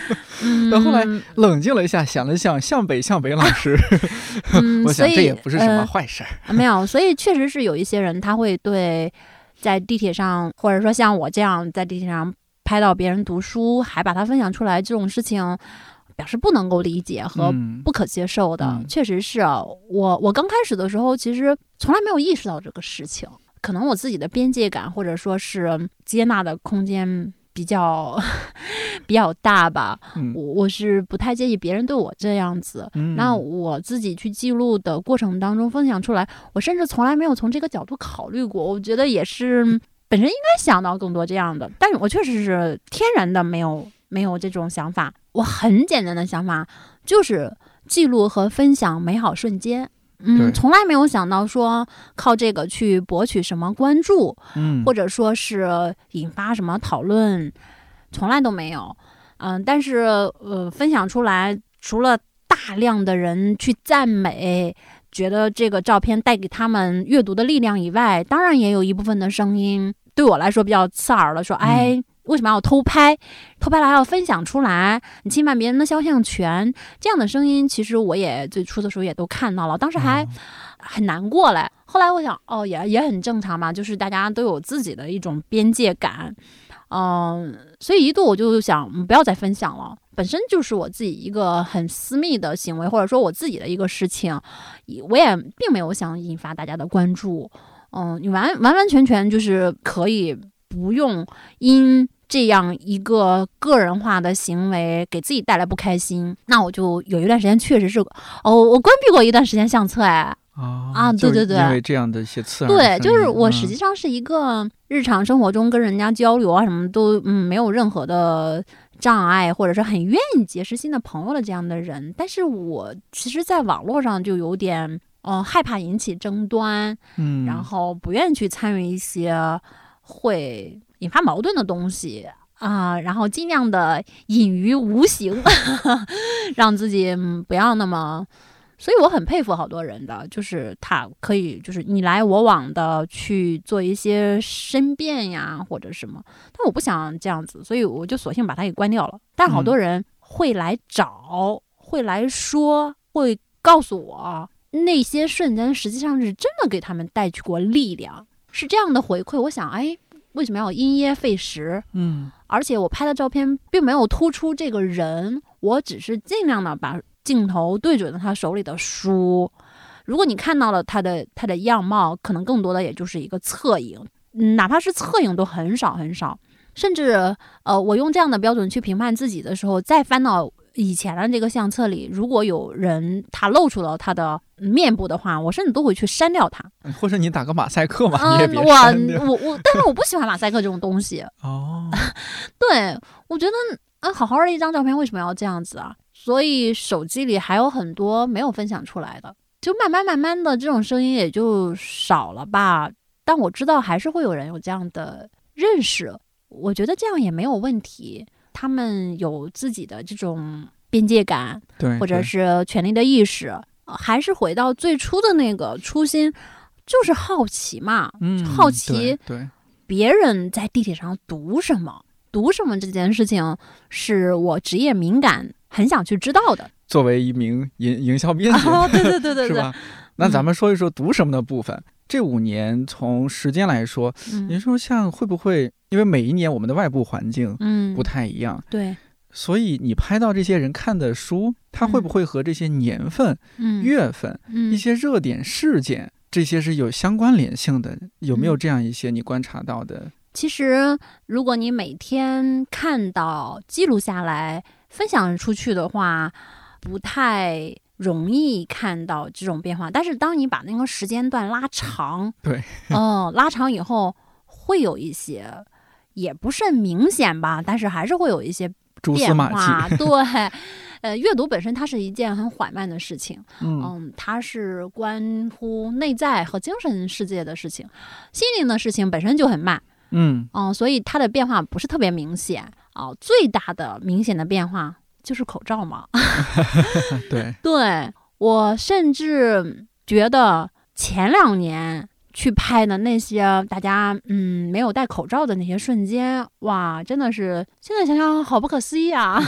但后来冷静了一下，想了想，向北向北老师，我想这也不是什么坏事儿。没有，所以确实是有一些人他会对在地铁上，或者说像我这样在地铁上拍到别人读书，还把它分享出来这种事情。表示不能够理解和不可接受的，确实是啊我。我刚开始的时候，其实从来没有意识到这个事情。可能我自己的边界感或者说是接纳的空间比较 比较大吧。我我是不太介意别人对我这样子。那我自己去记录的过程当中分享出来，我甚至从来没有从这个角度考虑过。我觉得也是本身应该想到更多这样的，但是我确实是天然的没有没有这种想法。我很简单的想法就是记录和分享美好瞬间，嗯，从来没有想到说靠这个去博取什么关注，嗯，或者说是引发什么讨论，从来都没有，嗯，但是呃，分享出来，除了大量的人去赞美，觉得这个照片带给他们阅读的力量以外，当然也有一部分的声音对我来说比较刺耳了，说，哎。为什么要偷拍？偷拍了还要分享出来？你侵犯别人的肖像权，这样的声音，其实我也最初的时候也都看到了，当时还很难过嘞。后来我想，哦，也也很正常嘛，就是大家都有自己的一种边界感，嗯，所以一度我就想不要再分享了，本身就是我自己一个很私密的行为，或者说我自己的一个事情，我也并没有想引发大家的关注，嗯，你完完完全全就是可以不用因。这样一个个人化的行为给自己带来不开心，那我就有一段时间确实是哦，我关闭过一段时间相册哎。啊啊对对对，因为这样的一些刺耳对，就是我实际上是一个日常生活中跟人家交流啊什么都嗯没有任何的障碍，或者是很愿意结识新的朋友的这样的人，但是我其实在网络上就有点嗯害怕引起争端，嗯，然后不愿意去参与一些会。引发矛盾的东西啊，然后尽量的隐于无形，让自己不要那么。所以我很佩服好多人的，就是他可以就是你来我往的去做一些申辩呀或者什么，但我不想这样子，所以我就索性把它给关掉了。但好多人会来找，会来说，会告诉我那些瞬间实际上是真的给他们带去过力量，是这样的回馈。我想，哎。为什么要因噎废食？嗯，而且我拍的照片并没有突出这个人，我只是尽量的把镜头对准了他手里的书。如果你看到了他的他的样貌，可能更多的也就是一个侧影，哪怕是侧影都很少很少。甚至呃，我用这样的标准去评判自己的时候，再翻到以前的这个相册里，如果有人他露出了他的面部的话，我甚至都会去删掉他，或者你打个马赛克嘛，你 也别。我我 我，但是我不喜欢马赛克这种东西。哦，对，我觉得啊，好好的一张照片为什么要这样子啊？所以手机里还有很多没有分享出来的。就慢慢慢慢的，这种声音也就少了吧。但我知道还是会有人有这样的认识，我觉得这样也没有问题。他们有自己的这种边界感，对，或者是权利的意识，还是回到最初的那个初心，就是好奇嘛。嗯，好奇，对，别人在地铁上读什么，读什么这件事情，是我职业敏感，很想去知道的。作为一名营营销编辑，对对对对，是吧？那咱们说一说读什么的部分。这五年从时间来说，你说像会不会？因为每一年我们的外部环境嗯不太一样，对，所以你拍到这些人看的书，它会不会和这些年份、月份、一些热点事件这些是有相关联性的？有没有这样一些你观察到的？其实，如果你每天看到记录下来、分享出去的话。不太容易看到这种变化，但是当你把那个时间段拉长，对，嗯，拉长以后会有一些，也不甚明显吧，但是还是会有一些变化。对，呃，阅读本身它是一件很缓慢的事情，嗯，它是关乎内在和精神世界的事情，心灵的事情本身就很慢，嗯，嗯，所以它的变化不是特别明显啊。最大的明显的变化。就是口罩嘛，对对，我甚至觉得前两年去拍的那些大家嗯没有戴口罩的那些瞬间，哇，真的是现在想想好不可思议啊！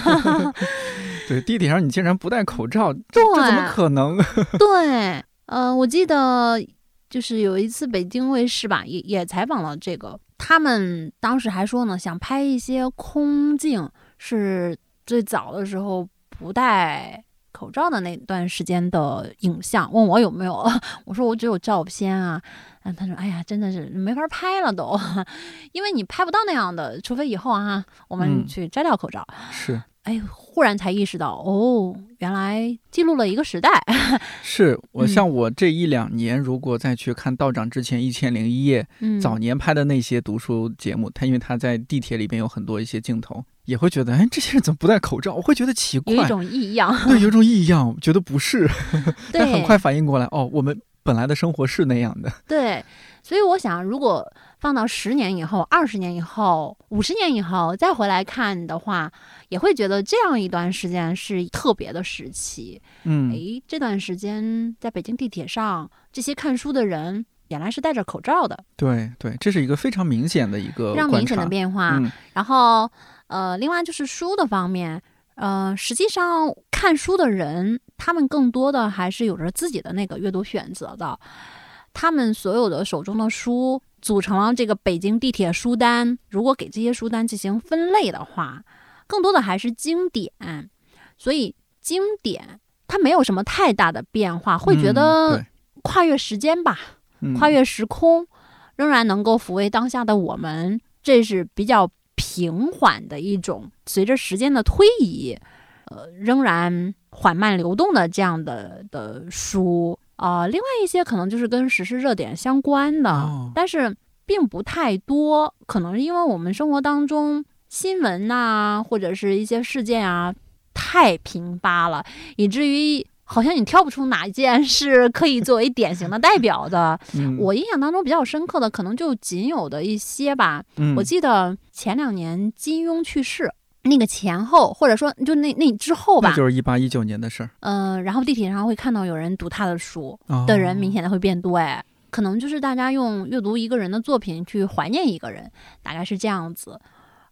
对，地铁上你竟然不戴口罩，这怎么可能？对，嗯，我记得就是有一次北京卫视吧，也也采访了这个，他们当时还说呢，想拍一些空镜是。最早的时候不戴口罩的那段时间的影像，问我有没有？我说我只有照片啊。嗯，他说：“哎呀，真的是没法拍了都，因为你拍不到那样的，除非以后啊，我们去摘掉口罩。”是。哎，忽然才意识到，哦，原来记录了一个时代。是我像我这一两年，如果再去看道长之前一千零一夜早年拍的那些读书节目，他因为他在地铁里边有很多一些镜头，也会觉得，哎，这些人怎么不戴口罩？我会觉得奇怪，有一种异样，对，有一种异样，觉得不是，但很快反应过来，哦，我们本来的生活是那样的。对，所以我想，如果。放到十年以后、二十年以后、五十年以后再回来看的话，也会觉得这样一段时间是特别的时期。嗯，诶，这段时间在北京地铁上，这些看书的人原来是戴着口罩的。对对，这是一个非常明显的一个非常明显的变化。然后，呃，另外就是书的方面，呃，实际上看书的人，他们更多的还是有着自己的那个阅读选择的。他们所有的手中的书。组成了这个北京地铁书单。如果给这些书单进行分类的话，更多的还是经典。所以经典它没有什么太大的变化，会觉得跨越时间吧，跨越时空，仍然能够抚慰当下的我们。这是比较平缓的一种，随着时间的推移，呃，仍然缓慢流动的这样的的书。啊，另外一些可能就是跟时事热点相关的，但是并不太多。可能是因为我们生活当中新闻呐，或者是一些事件啊，太频发了，以至于好像你挑不出哪一件是可以作为典型的代表的。我印象当中比较深刻的，可能就仅有的一些吧。我记得前两年金庸去世。那个前后，或者说就那那之后吧，就是一八一九年的事儿。嗯，然后地铁上会看到有人读他的书的人，明显的会变多。哎，可能就是大家用阅读一个人的作品去怀念一个人，大概是这样子。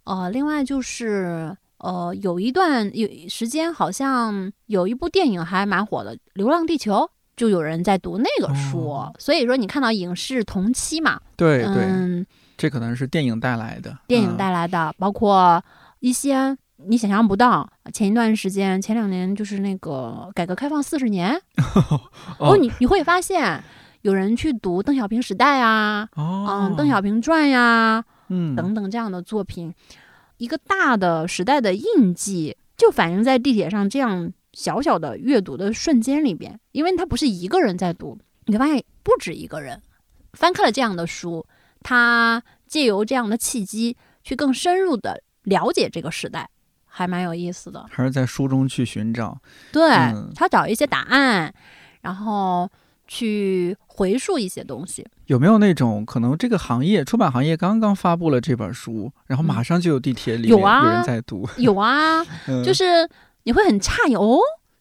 呃，另外就是呃，有一段有时间，好像有一部电影还蛮火的，《流浪地球》，就有人在读那个书。所以说，你看到影视同期嘛？对对。这可能是电影带来的，电影带来的，包括一些你想象不到。前一段时间，前两年就是那个改革开放四十年，哦，你你会发现有人去读邓小平时代啊，嗯，邓小平传呀，嗯，等等这样的作品，一个大的时代的印记就反映在地铁上这样小小的阅读的瞬间里边，因为他不是一个人在读，你会发现不止一个人翻开了这样的书。他借由这样的契机，去更深入的了解这个时代，还蛮有意思的。还是在书中去寻找，对他找一些答案，然后去回溯一些东西。有没有那种可能，这个行业出版行业刚刚发布了这本书，然后马上就有地铁里有人在读？有啊，就是你会很诧异哦，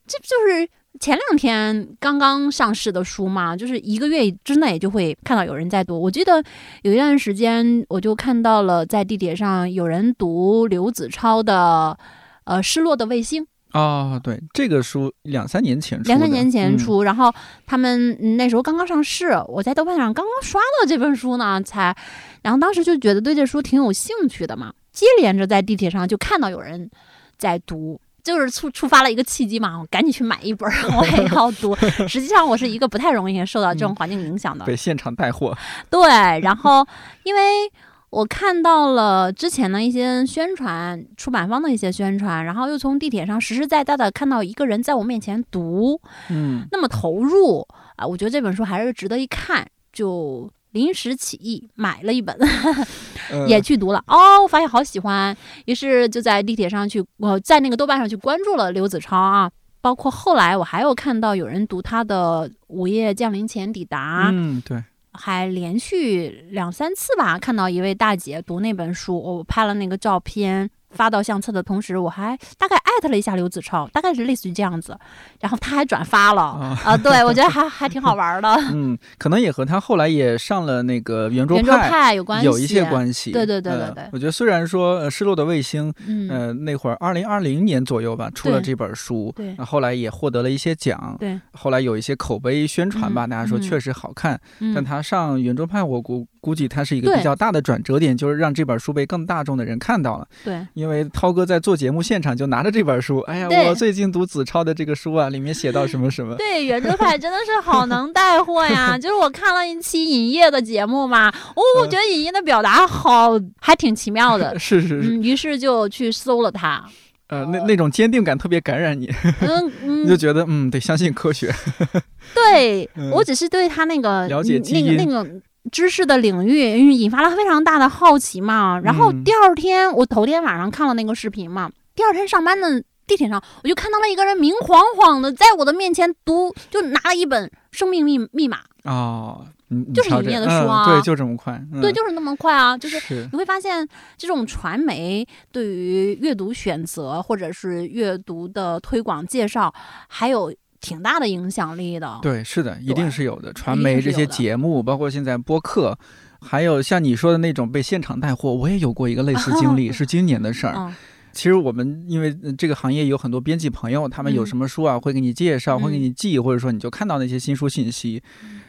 这不就是？前两天刚刚上市的书嘛，就是一个月之内就会看到有人在读。我记得有一段时间，我就看到了在地铁上有人读刘子超的《呃失落的卫星》啊。对，这个书两三年前，两三年前出，然后他们那时候刚刚上市，我在豆瓣上刚刚刷到这本书呢，才，然后当时就觉得对这书挺有兴趣的嘛，接连着在地铁上就看到有人在读。就是触触发了一个契机嘛，我赶紧去买一本，我也要读。实际上，我是一个不太容易受到这种环境影响的。被现场带货。对，然后因为我看到了之前的一些宣传，出版方的一些宣传，然后又从地铁上实实在在的看到一个人在我面前读，嗯，那么投入啊，我觉得这本书还是值得一看，就。临时起意买了一本，也去读了。哦，我发现好喜欢，于是就在地铁上去，我在那个豆瓣上去关注了刘子超啊，包括后来我还有看到有人读他的《午夜降临前抵达》，嗯，对，还连续两三次吧，看到一位大姐读那本书，我拍了那个照片。发到相册的同时，我还大概艾特了一下刘子超，大概是类似于这样子，然后他还转发了。啊，对我觉得还 还挺好玩的。嗯，可能也和他后来也上了那个圆桌派有关系，有一些关系。对对对对对。我觉得虽然说《失落的卫星》，呃，那会儿二零二零年左右吧出了这本书，对，后来也获得了一些奖，对，后来有一些口碑宣传吧，大家说确实好看，但他上圆桌派，我估估计它是一个比较大的转折点，就是让这本书被更大众的人看到了。对，因为涛哥在。做节目现场就拿着这本书，哎呀，我最近读子超的这个书啊，里面写到什么什么。对，圆桌派真的是好能带货呀！就是我看了一期尹烨的节目嘛，哦，我觉得尹烨的表达好，还挺奇妙的。是是是。于是就去搜了他。呃，那那种坚定感特别感染你。嗯嗯。就觉得嗯，得相信科学。对，我只是对他那个了解那个那个。知识的领域因为引发了非常大的好奇嘛，然后第二天我头天晚上看了那个视频嘛，第二天上班的地铁上，我就看到了一个人明晃晃的在我的面前读，就拿了一本《生命密密码》哦，就是你念的书啊，对，就这么快，对，就是那么快啊，就是。你会发现这种传媒对于阅读选择或者是阅读的推广介绍，还有。挺大的影响力的，对，是的，一定是有的。传媒这些节目，包括现在播客，还有像你说的那种被现场带货，我也有过一个类似经历，是今年的事儿。其实我们因为这个行业有很多编辑朋友，他们有什么书啊，会给你介绍，会给你寄，或者说你就看到那些新书信息。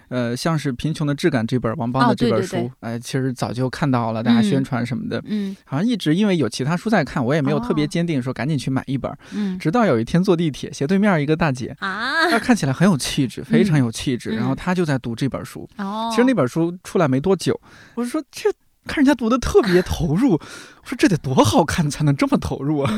呃，像是《贫穷的质感》这本王邦的这本书，哎，其实早就看到了，大家宣传什么的，嗯，好像一直因为有其他书在看，我也没有特别坚定说赶紧去买一本。嗯，直到有一天坐地铁，斜对面一个大姐啊，她看起来很有气质，非常有气质，然后她就在读这本书。哦，其实那本书出来没多久，我说这。看人家读的特别投入，我说这得多好看才能这么投入啊！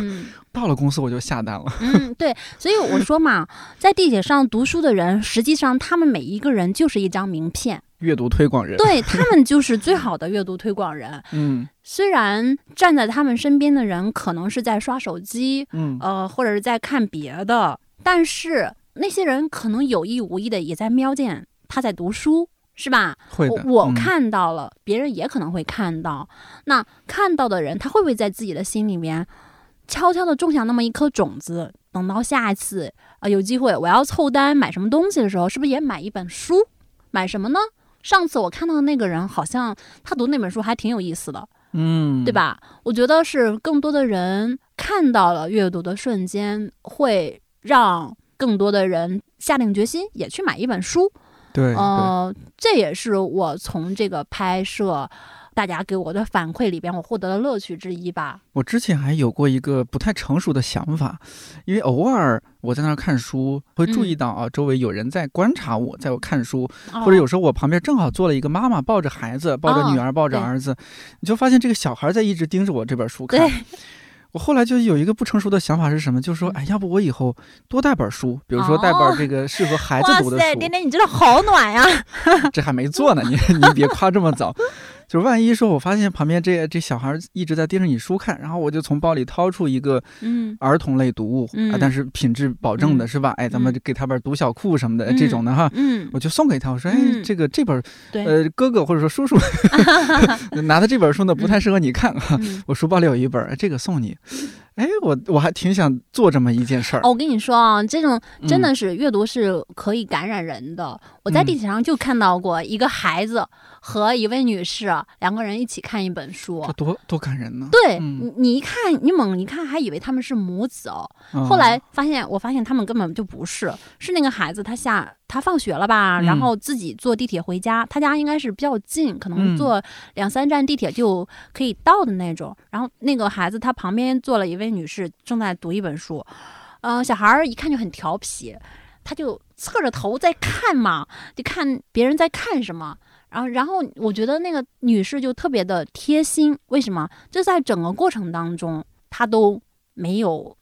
到了公司我就下单了。嗯，对，所以我说嘛，在地铁上读书的人，实际上他们每一个人就是一张名片，阅读推广人。对他们就是最好的阅读推广人。嗯，虽然站在他们身边的人可能是在刷手机，嗯，呃，或者是在看别的，但是那些人可能有意无意的也在瞄见他在读书。是吧？会的。我看到了，别人也可能会看到。那看到的人，他会不会在自己的心里面悄悄的种下那么一颗种子？等到下一次啊，有机会我要凑单买什么东西的时候，是不是也买一本书？买什么呢？上次我看到的那个人，好像他读那本书还挺有意思的，嗯，对吧？我觉得是更多的人看到了阅读的瞬间，会让更多的人下定决心也去买一本书。对，呃，这也是我从这个拍摄大家给我的反馈里边，我获得的乐趣之一吧。我之前还有过一个不太成熟的想法，因为偶尔我在那儿看书，会注意到啊，周围有人在观察我，在我看书，或者有时候我旁边正好坐了一个妈妈，抱着孩子，抱着女儿，抱着儿子，你就发现这个小孩在一直盯着我这本书看。我后来就有一个不成熟的想法是什么？就是说，哎，要不我以后多带本书，比如说带本这个适合孩子读的书。哇塞，点点，你真的好暖呀！这还没做呢，你你别夸这么早。就是万一说，我发现旁边这这小孩一直在盯着你书看，然后我就从包里掏出一个嗯儿童类读物啊，但是品质保证的是吧？哎，咱们给他本读小库什么的这种的哈，嗯，我就送给他。我说，哎，这个这本呃哥哥或者说叔叔 拿的这本书呢，不太适合你看哈，我书包里有一本，这个送你。哎，我我还挺想做这么一件事儿。我跟你说啊，这种真的是阅读是可以感染人的。我在地铁上就看到过一个孩子和一位女士两个人一起看一本书，这多多感人呢。对你，你一看，你猛一看，还以为他们是母子哦。后来发现，我发现他们根本就不是，是那个孩子他下。他放学了吧，然后自己坐地铁回家。他家应该是比较近，可能坐两三站地铁就可以到的那种。然后那个孩子他旁边坐了一位女士，正在读一本书。嗯，小孩儿一看就很调皮，他就侧着头在看嘛，就看别人在看什么。然后，然后我觉得那个女士就特别的贴心。为什么？就在整个过程当中，她都没有。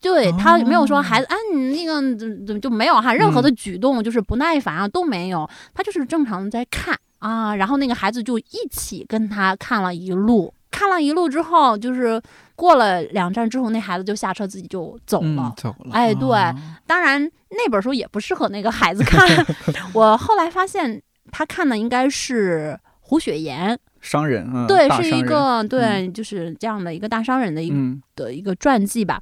对他没有说孩子，哎，你那个怎怎么就没有哈？任何的举动就是不耐烦啊都没有，他就是正常的在看啊。然后那个孩子就一起跟他看了一路，看了一路之后，就是过了两站之后，那孩子就下车自己就走了。走了。哎，对，当然那本书也不适合那个孩子看。我后来发现他看的应该是胡雪岩商人，对，是一个对，就是这样的一个大商人的一的一个传记吧。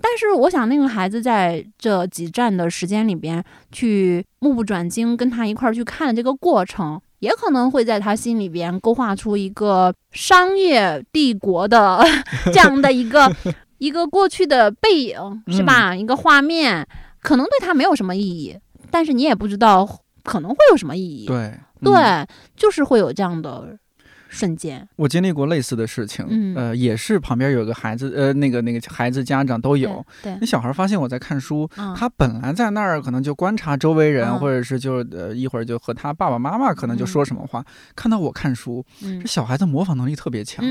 但是我想，那个孩子在这几站的时间里边，去目不转睛跟他一块儿去看的这个过程，也可能会在他心里边勾画出一个商业帝国的 这样的一个 一个过去的背影，是吧？一个画面，可能对他没有什么意义，但是你也不知道可能会有什么意义。对对，就是会有这样的。瞬间，我经历过类似的事情，呃，也是旁边有个孩子，呃，那个那个孩子家长都有。对，那小孩发现我在看书，他本来在那儿可能就观察周围人，或者是就呃一会儿就和他爸爸妈妈可能就说什么话。看到我看书，这小孩子模仿能力特别强。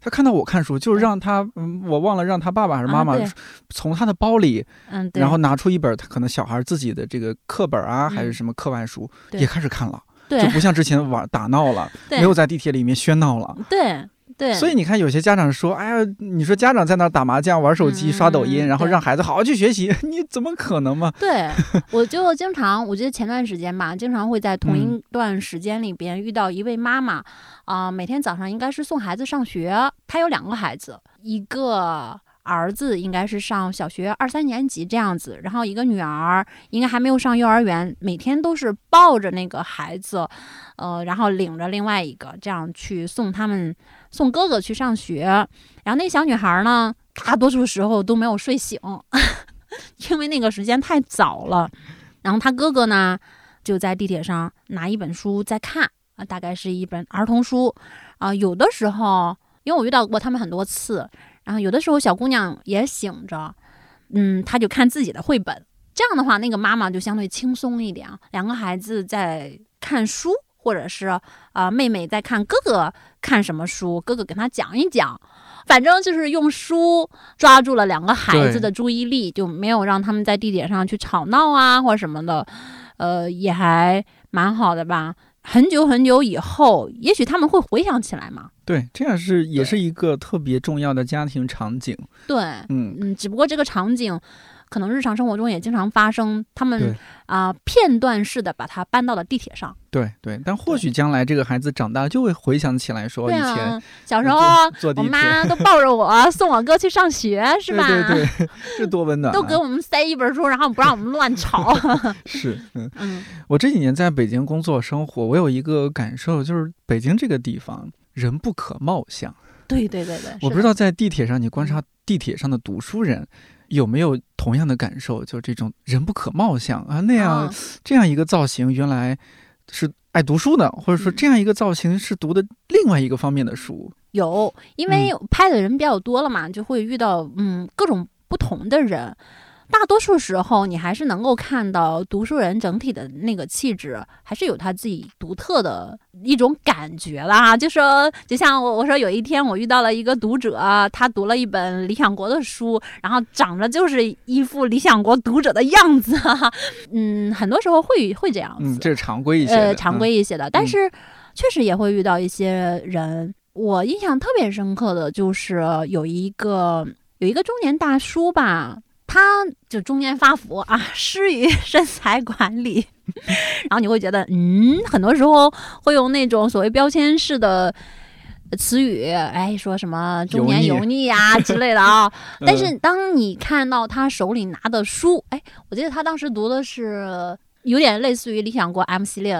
他看到我看书，就让他，嗯我忘了让他爸爸还是妈妈从他的包里，嗯，然后拿出一本他可能小孩自己的这个课本啊，还是什么课外书，也开始看了。就不像之前玩打闹了，没有在地铁里面喧闹了。对对，所以你看，有些家长说：“哎呀，你说家长在那打麻将、玩手机、刷抖音，然后让孩子好好去学习，你怎么可能嘛？”对，我就经常，我觉得前段时间吧，经常会在同一段时间里边遇到一位妈妈，啊，每天早上应该是送孩子上学，她有两个孩子，一个。儿子应该是上小学二三年级这样子，然后一个女儿应该还没有上幼儿园，每天都是抱着那个孩子，呃，然后领着另外一个这样去送他们送哥哥去上学。然后那小女孩呢，大多数时候都没有睡醒，因为那个时间太早了。然后他哥哥呢，就在地铁上拿一本书在看啊，大概是一本儿童书啊。有的时候，因为我遇到过他们很多次。然后有的时候小姑娘也醒着，嗯，她就看自己的绘本。这样的话，那个妈妈就相对轻松一点啊。两个孩子在看书，或者是啊，妹妹在看哥哥看什么书，哥哥给她讲一讲。反正就是用书抓住了两个孩子的注意力，就没有让他们在地铁上去吵闹啊，或者什么的。呃，也还蛮好的吧。很久很久以后，也许他们会回想起来嘛？对，这样是也是一个特别重要的家庭场景。对，嗯嗯，只不过这个场景。可能日常生活中也经常发生，他们啊片段式的把它搬到了地铁上。对对，但或许将来这个孩子长大就会回想起来，说以前小时候 我妈都抱着我送我哥去上学，是吧？对对对，这 多温暖！都给我们塞一本书，然后不让我们乱吵。是，嗯嗯，我这几年在北京工作生活，我有一个感受，就是北京这个地方人不可貌相。对对对对，我不知道在地铁上你观察地铁上的读书人。有没有同样的感受？就这种人不可貌相啊，那样这样一个造型，原来是爱读书的，或者说这样一个造型是读的另外一个方面的书？有，因为拍的人比较多了嘛，就会遇到嗯各种不同的人。大多数时候，你还是能够看到读书人整体的那个气质，还是有他自己独特的一种感觉啦。就说，就像我我说，有一天我遇到了一个读者，他读了一本理想国的书，然后长得就是一副理想国读者的样子。嗯，很多时候会会这样子。嗯，这是常规一些呃，常规一些的。但是确实也会遇到一些人，我印象特别深刻的就是有一个有一个中年大叔吧。他就中年发福啊，失于身材管理，然后你会觉得，嗯，很多时候会用那种所谓标签式的词语，哎，说什么中年油腻呀之类的啊。但是当你看到他手里拿的书，哎，我记得他当时读的是有点类似于《理想国 M 系列》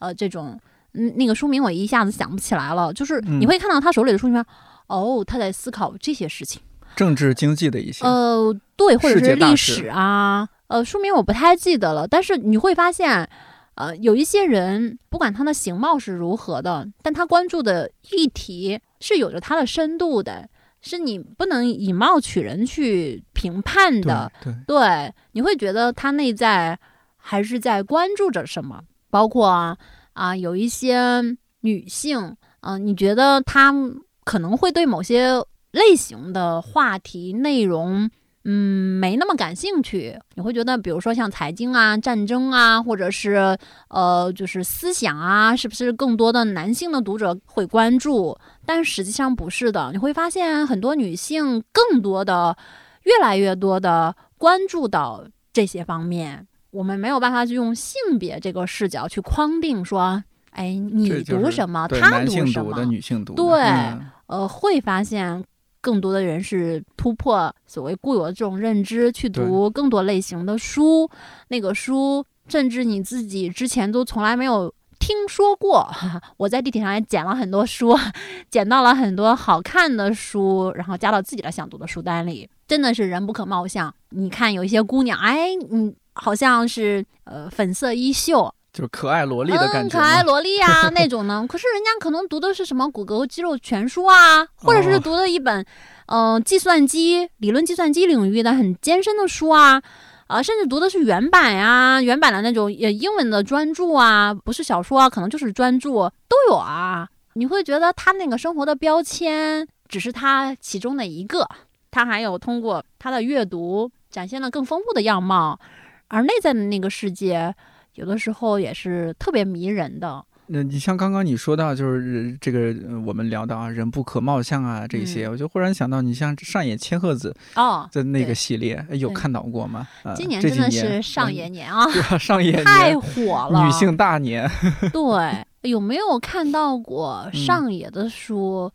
呃这种，嗯，那个书名我一下子想不起来了。就是你会看到他手里的书里面，哦，他在思考这些事情。政治经济的一些，呃，对，或者是历史啊，呃，书名我不太记得了。但是你会发现，呃，有一些人，不管他的形貌是如何的，但他关注的议题是有着他的深度的，是你不能以貌取人去评判的。对，对，你会觉得他内在还是在关注着什么？包括啊，有一些女性，嗯，你觉得她可能会对某些。类型的话题内容，嗯，没那么感兴趣。你会觉得，比如说像财经啊、战争啊，或者是呃，就是思想啊，是不是更多的男性的读者会关注？但实际上不是的。你会发现，很多女性更多的、越来越多的关注到这些方面。我们没有办法去用性别这个视角去框定说，哎，你读什么，他读什么，女性读对，呃，会发现。更多的人是突破所谓固有的这种认知，去读更多类型的书。那个书，甚至你自己之前都从来没有听说过。我在地铁上也捡了很多书，捡到了很多好看的书，然后加到自己的想读的书单里。真的是人不可貌相。你看有一些姑娘，哎，你好像是呃粉色衣袖。就是可爱萝莉的感觉，可爱萝莉啊 那种呢。可是人家可能读的是什么骨骼肌肉全书啊，或者是读的一本，嗯，计算机理论、计算机领域的很艰深的书啊，啊，甚至读的是原版呀，原版的那种呃英文的专著啊，不是小说啊，可能就是专著都有啊。你会觉得他那个生活的标签只是他其中的一个，他还有通过他的阅读展现了更丰富的样貌，而内在的那个世界。有的时候也是特别迷人的。那你像刚刚你说到，就是这个我们聊到啊，人不可貌相啊这些，我就忽然想到，你像上野千鹤子哦的那个系列，有看到过吗？今年真的是上野年 啊，上野 年太火了，女性大年。对，有没有看到过上野的书？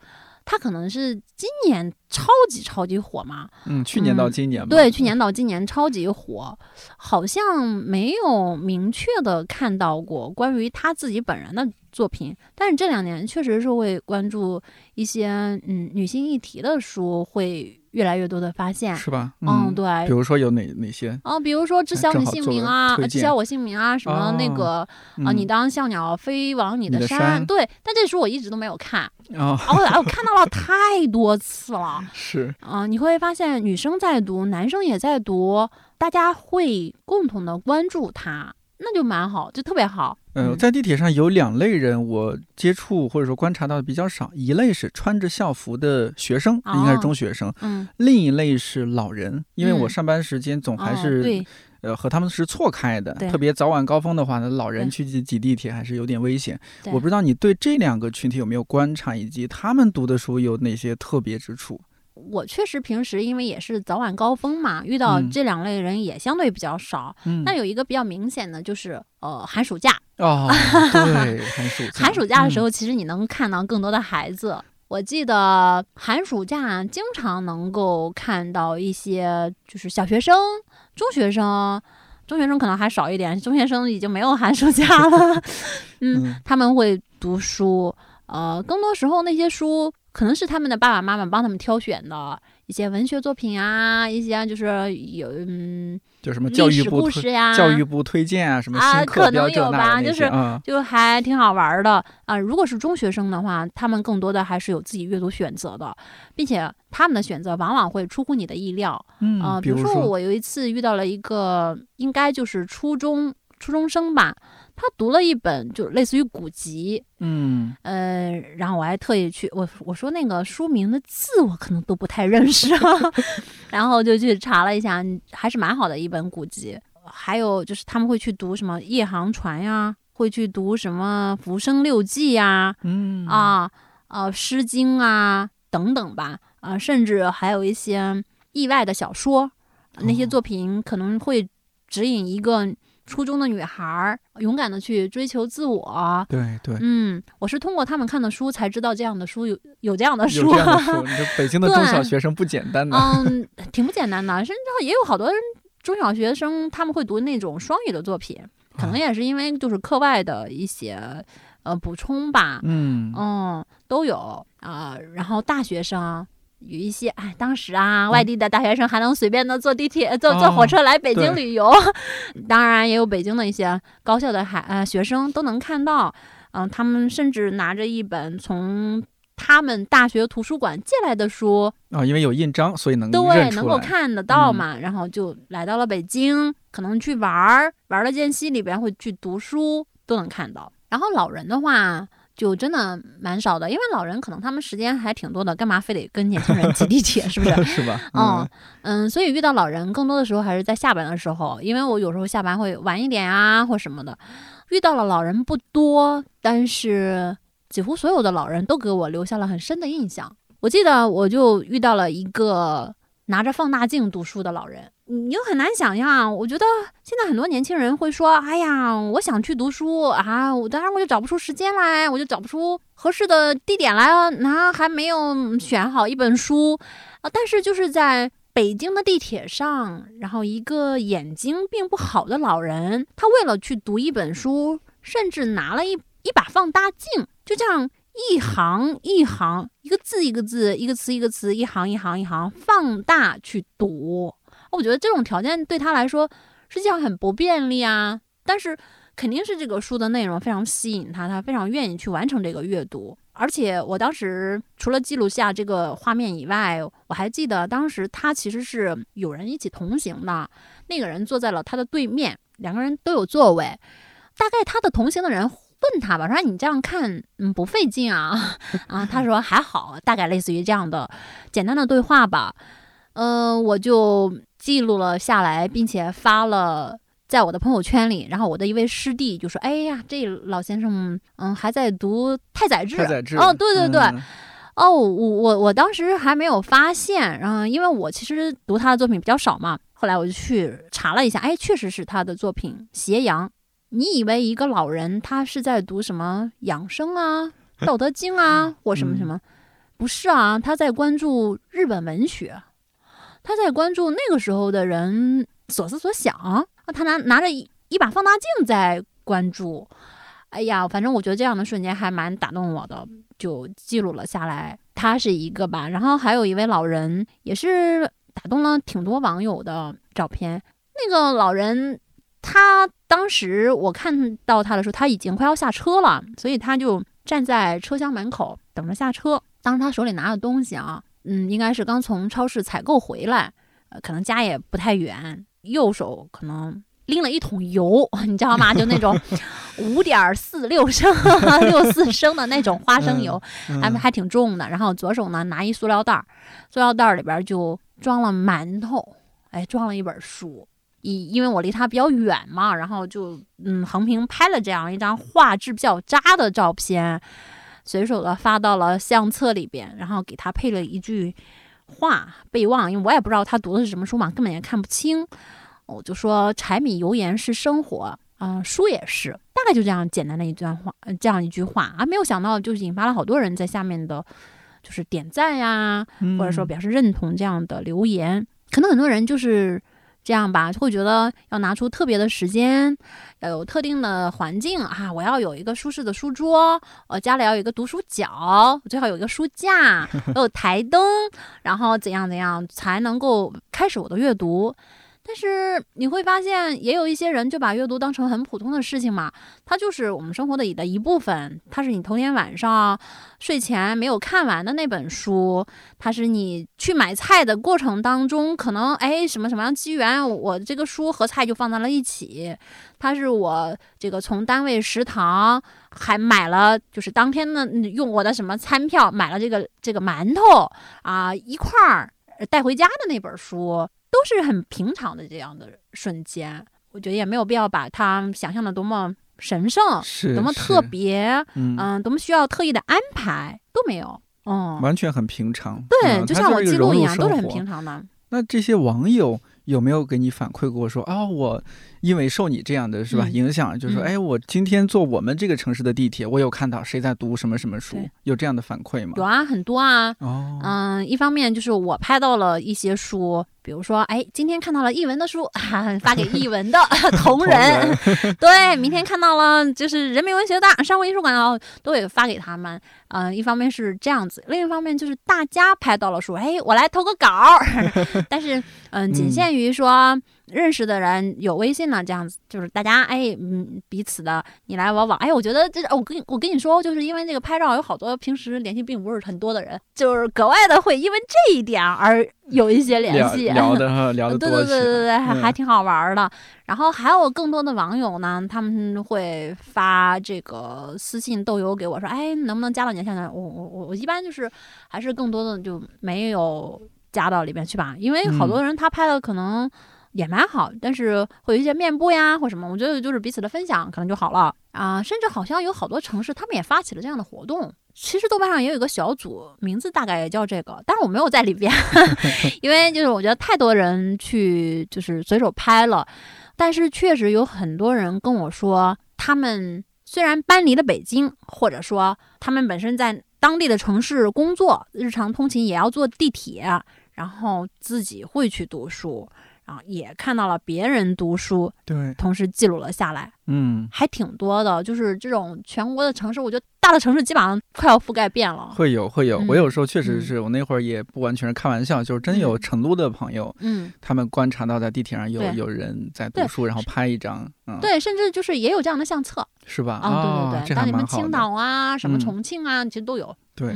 他可能是今年超级超级火嘛？嗯，去年到今年对，去年到今年超级火，好像没有明确的看到过关于他自己本人的作品，但是这两年确实是会关注一些嗯女性议题的书会。越来越多的发现是吧？嗯，对。比如说有哪哪些？啊，比如说知晓你姓名啊，知晓我姓名啊，什么那个啊，你当小鸟飞往你的山。对，但这书我一直都没有看。哦，我我看到了太多次了。是啊，你会发现女生在读，男生也在读，大家会共同的关注它。那就蛮好，就特别好。嗯，在地铁上有两类人，我接触或者说观察到的比较少。一类是穿着校服的学生，应该是中学生。嗯。另一类是老人，因为我上班时间总还是呃和他们是错开的。特别早晚高峰的话呢，老人去挤挤地铁还是有点危险。我不知道你对这两个群体有没有观察，以及他们读的书有哪些特别之处。我确实平时因为也是早晚高峰嘛，遇到这两类人也相对比较少。嗯，那有一个比较明显的就是呃寒暑假哦，对寒暑 寒暑假的时候，其实你能看到更多的孩子。我记得寒暑假经常能够看到一些就是小学生、中学生，中学生可能还少一点，中学生已经没有寒暑假了。嗯，他们会读书，呃，更多时候那些书。可能是他们的爸爸妈妈帮他们挑选的一些文学作品啊，一些就是有嗯，就什么教育部呀，教育部推荐啊，什么啊，可能有吧，就是就还挺好玩的啊。如果是中学生的话，他们更多的还是有自己阅读选择的，并且他们的选择往往会出乎你的意料。嗯，比如说我有一次遇到了一个，应该就是初中初中生吧。他读了一本就类似于古籍，嗯呃，然后我还特意去我我说那个书名的字我可能都不太认识，然后就去查了一下，还是蛮好的一本古籍。还有就是他们会去读什么《夜航船》呀，会去读什么《浮生六记》呀，嗯啊呃《诗经》啊等等吧，啊，甚至还有一些意外的小说，那些作品可能会指引一个。初中的女孩勇敢的去追求自我，对对，嗯，我是通过他们看的书才知道这样的书有有这样的书。有这样的书，北京的 中小学生不简单的，嗯，挺不简单的。甚至也有好多人中小学生他们会读那种双语的作品，可能也是因为就是课外的一些呃补充吧，嗯嗯都有啊。然后大学生。有一些哎，当时啊，外地的大学生还能随便的坐地铁、坐坐火车来北京旅游。当然，也有北京的一些高校的孩呃学生都能看到。嗯，他们甚至拿着一本从他们大学图书馆借来的书啊，因为有印章，所以能对能够看得到嘛。然后就来到了北京，可能去玩儿，玩的间隙里边会去读书，都能看到。然后老人的话。就真的蛮少的，因为老人可能他们时间还挺多的，干嘛非得跟年轻人挤地铁？是不是？是吧？嗯嗯，所以遇到老人更多的时候还是在下班的时候，因为我有时候下班会晚一点啊，或什么的。遇到了老人不多，但是几乎所有的老人都给我留下了很深的印象。我记得我就遇到了一个拿着放大镜读书的老人。你又很难想象，我觉得现在很多年轻人会说：“哎呀，我想去读书啊，我当然我就找不出时间来，我就找不出合适的地点来，那还没有选好一本书啊。”但是就是在北京的地铁上，然后一个眼睛并不好的老人，他为了去读一本书，甚至拿了一一把放大镜，就这样一行一行，一个字一个字，一个词一个词，一行一行一行放大去读。我觉得这种条件对他来说实际上很不便利啊，但是肯定是这个书的内容非常吸引他，他非常愿意去完成这个阅读。而且我当时除了记录下这个画面以外，我还记得当时他其实是有人一起同行的，那个人坐在了他的对面，两个人都有座位。大概他的同行的人问他吧，说你这样看，嗯，不费劲啊？啊，他说还好，大概类似于这样的简单的对话吧。嗯，我就。记录了下来，并且发了在我的朋友圈里。然后我的一位师弟就说：“哎呀，这老先生，嗯，还在读《太宰治》。”哦，对对对，哦，我我我当时还没有发现，然后因为我其实读他的作品比较少嘛。后来我就去查了一下，哎，确实是他的作品《斜阳》。你以为一个老人他是在读什么养生啊、《道德经》啊，或什么什么？不是啊，他在关注日本文学。他在关注那个时候的人所思所想啊，他拿拿着一一把放大镜在关注，哎呀，反正我觉得这样的瞬间还蛮打动我的，就记录了下来。他是一个吧，然后还有一位老人也是打动了挺多网友的照片。那个老人他当时我看到他的时候，他已经快要下车了，所以他就站在车厢门口等着下车。当时他手里拿的东西啊。嗯，应该是刚从超市采购回来，呃，可能家也不太远，右手可能拎了一桶油，你知道吗？就那种 五点四六升、六四升的那种花生油，还还挺重的。然后左手呢拿一塑料袋儿，塑料袋儿里边就装了馒头，哎，装了一本书。因因为我离他比较远嘛，然后就嗯横屏拍了这样一张画质比较渣的照片。随手的发到了相册里边，然后给他配了一句话备忘，因为我也不知道他读的是什么书嘛，根本也看不清。我就说柴米油盐是生活，啊，书也是，大概就这样简单的一段话，这样一句话啊，没有想到就是引发了好多人在下面的，就是点赞呀，或者说表示认同这样的留言。可能很多人就是这样吧，会觉得要拿出特别的时间，要有特定的环境啊，我要有一个舒适的书桌，呃家里要有一个读书角，最好有一个书架，有台灯，然后怎样怎样才能够开始我的阅读。但是你会发现，也有一些人就把阅读当成很普通的事情嘛，它就是我们生活的的一部分，它是你头天晚上睡前没有看完的那本书，它是你去买菜的过程当中，可能哎什么什么样机缘，我这个书和菜就放在了一起，它是我这个从单位食堂还买了，就是当天的用我的什么餐票买了这个这个馒头啊一块儿带回家的那本书。都是很平常的这样的瞬间，我觉得也没有必要把它想象的多么神圣，是多么特别，嗯，多么需要特意的安排都没有，嗯，完全很平常。对，就像我记录一样，都是很平常的。那这些网友有没有给你反馈过说啊，我？因为受你这样的是吧影响，就是说，哎，我今天坐我们这个城市的地铁，我有看到谁在读什么什么书，有这样的反馈吗？有啊，很多啊。哦，嗯，一方面就是我拍到了一些书，比如说，哎，今天看到了译文的书，发给译文的 同仁。对，明天看到了就是人民文学大商务艺术馆，然后都会发给他们。嗯，一方面是这样子，另一方面就是大家拍到了书，哎，我来投个稿。但是，嗯，仅限于说。认识的人有微信呢，这样子就是大家哎，嗯，彼此的你来我往，哎，我觉得这我跟我跟你说，就是因为这个拍照有好多平时联系并不是很多的人，就是格外的会因为这一点而 有一些联系，聊的聊的 对对对对对，还还挺好玩的。然后还有更多的网友呢，他们会发这个私信豆油给我说，哎，能不能加到你的相我我我我一般就是还是更多的就没有加到里面去吧，因为好多人他拍的可能。也蛮好，但是会有一些面部呀或什么，我觉得就是彼此的分享可能就好了啊。甚至好像有好多城市他们也发起了这样的活动。其实豆瓣上也有一个小组，名字大概也叫这个，但是我没有在里边，因为就是我觉得太多人去就是随手拍了。但是确实有很多人跟我说，他们虽然搬离了北京，或者说他们本身在当地的城市工作，日常通勤也要坐地铁，然后自己会去读书。啊，也看到了别人读书，对，同时记录了下来，嗯，还挺多的。就是这种全国的城市，我觉得大的城市基本上快要覆盖遍了。会有，会有。我有时候确实是我那会儿也不完全是开玩笑，就是真有成都的朋友，嗯，他们观察到在地铁上有有人在读书，然后拍一张，嗯，对，甚至就是也有这样的相册，是吧？啊，对对对，像你们青岛啊，什么重庆啊，其实都有。对。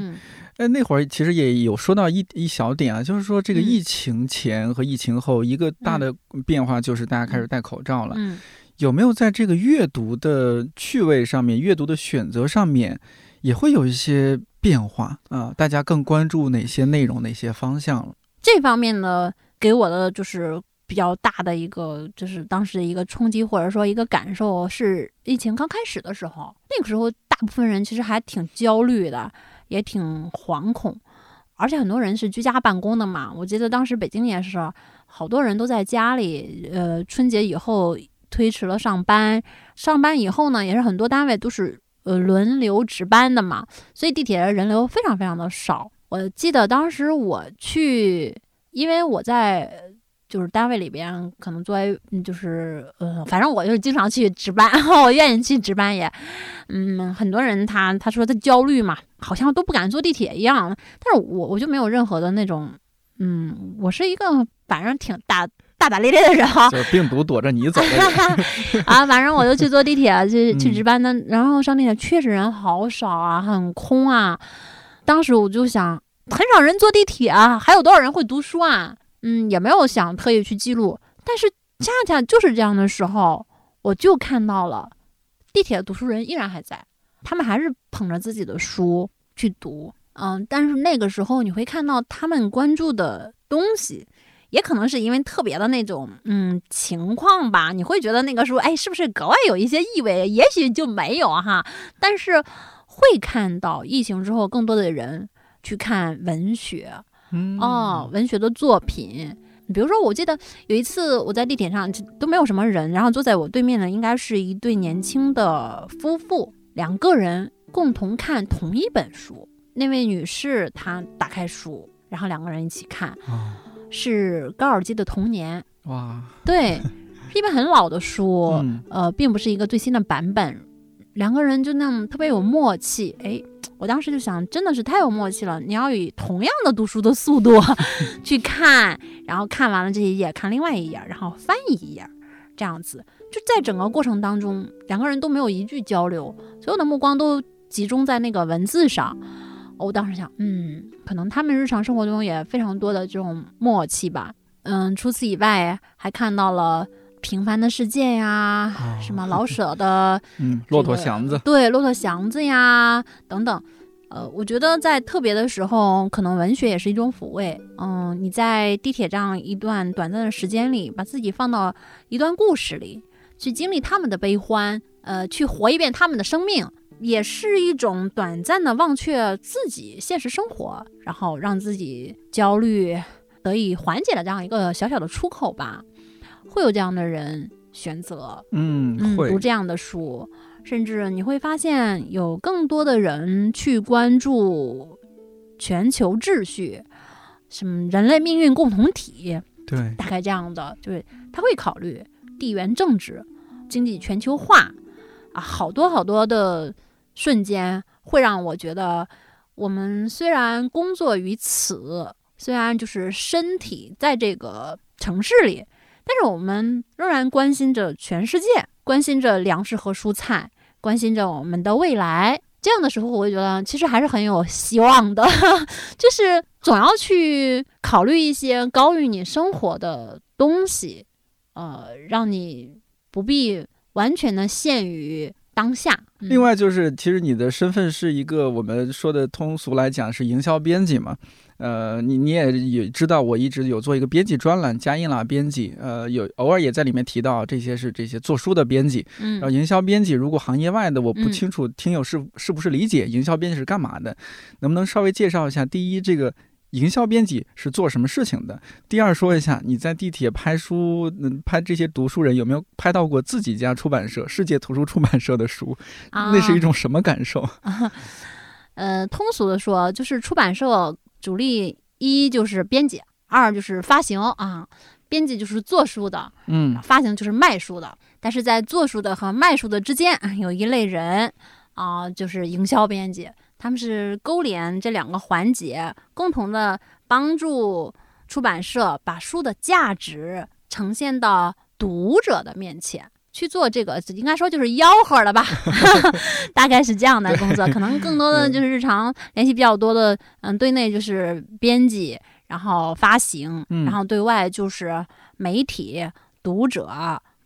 哎，那会儿其实也有说到一一小点啊，就是说这个疫情前和疫情后一个大的变化，就是大家开始戴口罩了。嗯，有没有在这个阅读的趣味上面、阅读的选择上面，也会有一些变化啊？大家更关注哪些内容、哪些方向了？这方面呢，给我的就是比较大的一个，就是当时的一个冲击或者说一个感受是，疫情刚开始的时候，那个时候大部分人其实还挺焦虑的。也挺惶恐，而且很多人是居家办公的嘛。我记得当时北京也是，好多人都在家里。呃，春节以后推迟了上班，上班以后呢，也是很多单位都是呃轮流值班的嘛，所以地铁的人流非常非常的少。我记得当时我去，因为我在。就是单位里边可能作为，就是呃，反正我就是经常去值班，我愿意去值班也，嗯，很多人他他说他焦虑嘛，好像都不敢坐地铁一样，但是我我就没有任何的那种，嗯，我是一个反正挺大大大咧咧的人哈，就是病毒躲着你走 啊，反正我就去坐地铁去 去值班的，然后上地铁确实人好少啊，很空啊，当时我就想，很少人坐地铁啊，还有多少人会读书啊？嗯，也没有想特意去记录，但是恰恰就是这样的时候，我就看到了地铁读书人依然还在，他们还是捧着自己的书去读，嗯，但是那个时候你会看到他们关注的东西，也可能是因为特别的那种嗯情况吧，你会觉得那个书哎是不是格外有一些意味？也许就没有哈，但是会看到疫情之后更多的人去看文学。哦，文学的作品，比如说，我记得有一次我在地铁上都没有什么人，然后坐在我对面的应该是一对年轻的夫妇，两个人共同看同一本书。那位女士她打开书，然后两个人一起看，是高尔基的《童年》。哇，对，是一本很老的书，呃，并不是一个最新的版本。两个人就那样特别有默契，哎，我当时就想，真的是太有默契了。你要以同样的读书的速度 去看，然后看完了这一页，看另外一页，然后翻译一页，这样子，就在整个过程当中，两个人都没有一句交流，所有的目光都集中在那个文字上。我当时想，嗯，可能他们日常生活中也非常多的这种默契吧。嗯，除此以外，还看到了。平凡的世界呀，什么老舍的，嗯，骆驼祥子，对，骆驼祥子呀，等等。呃，我觉得在特别的时候，可能文学也是一种抚慰。嗯，你在地铁这样一段短暂的时间里，把自己放到一段故事里，去经历他们的悲欢，呃，去活一遍他们的生命，也是一种短暂的忘却自己现实生活，然后让自己焦虑得以缓解的这样一个小小的出口吧。会有这样的人选择，嗯，读这样的书，甚至你会发现有更多的人去关注全球秩序，什么人类命运共同体，对，大概这样的，就是他会考虑地缘政治、经济全球化啊，好多好多的瞬间会让我觉得，我们虽然工作于此，虽然就是身体在这个城市里。但是我们仍然关心着全世界，关心着粮食和蔬菜，关心着我们的未来。这样的时候，我会觉得其实还是很有希望的，就是总要去考虑一些高于你生活的东西，呃，让你不必完全的限于当下。另外，就是其实你的身份是一个我们说的通俗来讲是营销编辑嘛。呃，你你也也知道，我一直有做一个编辑专栏，加印啦编辑，呃，有偶尔也在里面提到这些是这些做书的编辑，嗯，然后营销编辑，如果行业外的我不清楚，听友是是不是理解营销编辑是干嘛的？能不能稍微介绍一下？第一，这个营销编辑是做什么事情的？第二，说一下你在地铁拍书，嗯，拍这些读书人有没有拍到过自己家出版社世界图书出版社的书？那是一种什么感受？呃，通俗的说，就是出版社。主力一就是编辑，二就是发行啊。编辑就是做书的，嗯，发行就是卖书的。但是在做书的和卖书的之间，有一类人啊，就是营销编辑，他们是勾连这两个环节，共同的帮助出版社把书的价值呈现到读者的面前。去做这个，应该说就是吆喝了吧，大概是这样的工作。可能更多的就是日常联系比较多的，嗯，对内就是编辑，然后发行，然后对外就是媒体、读者，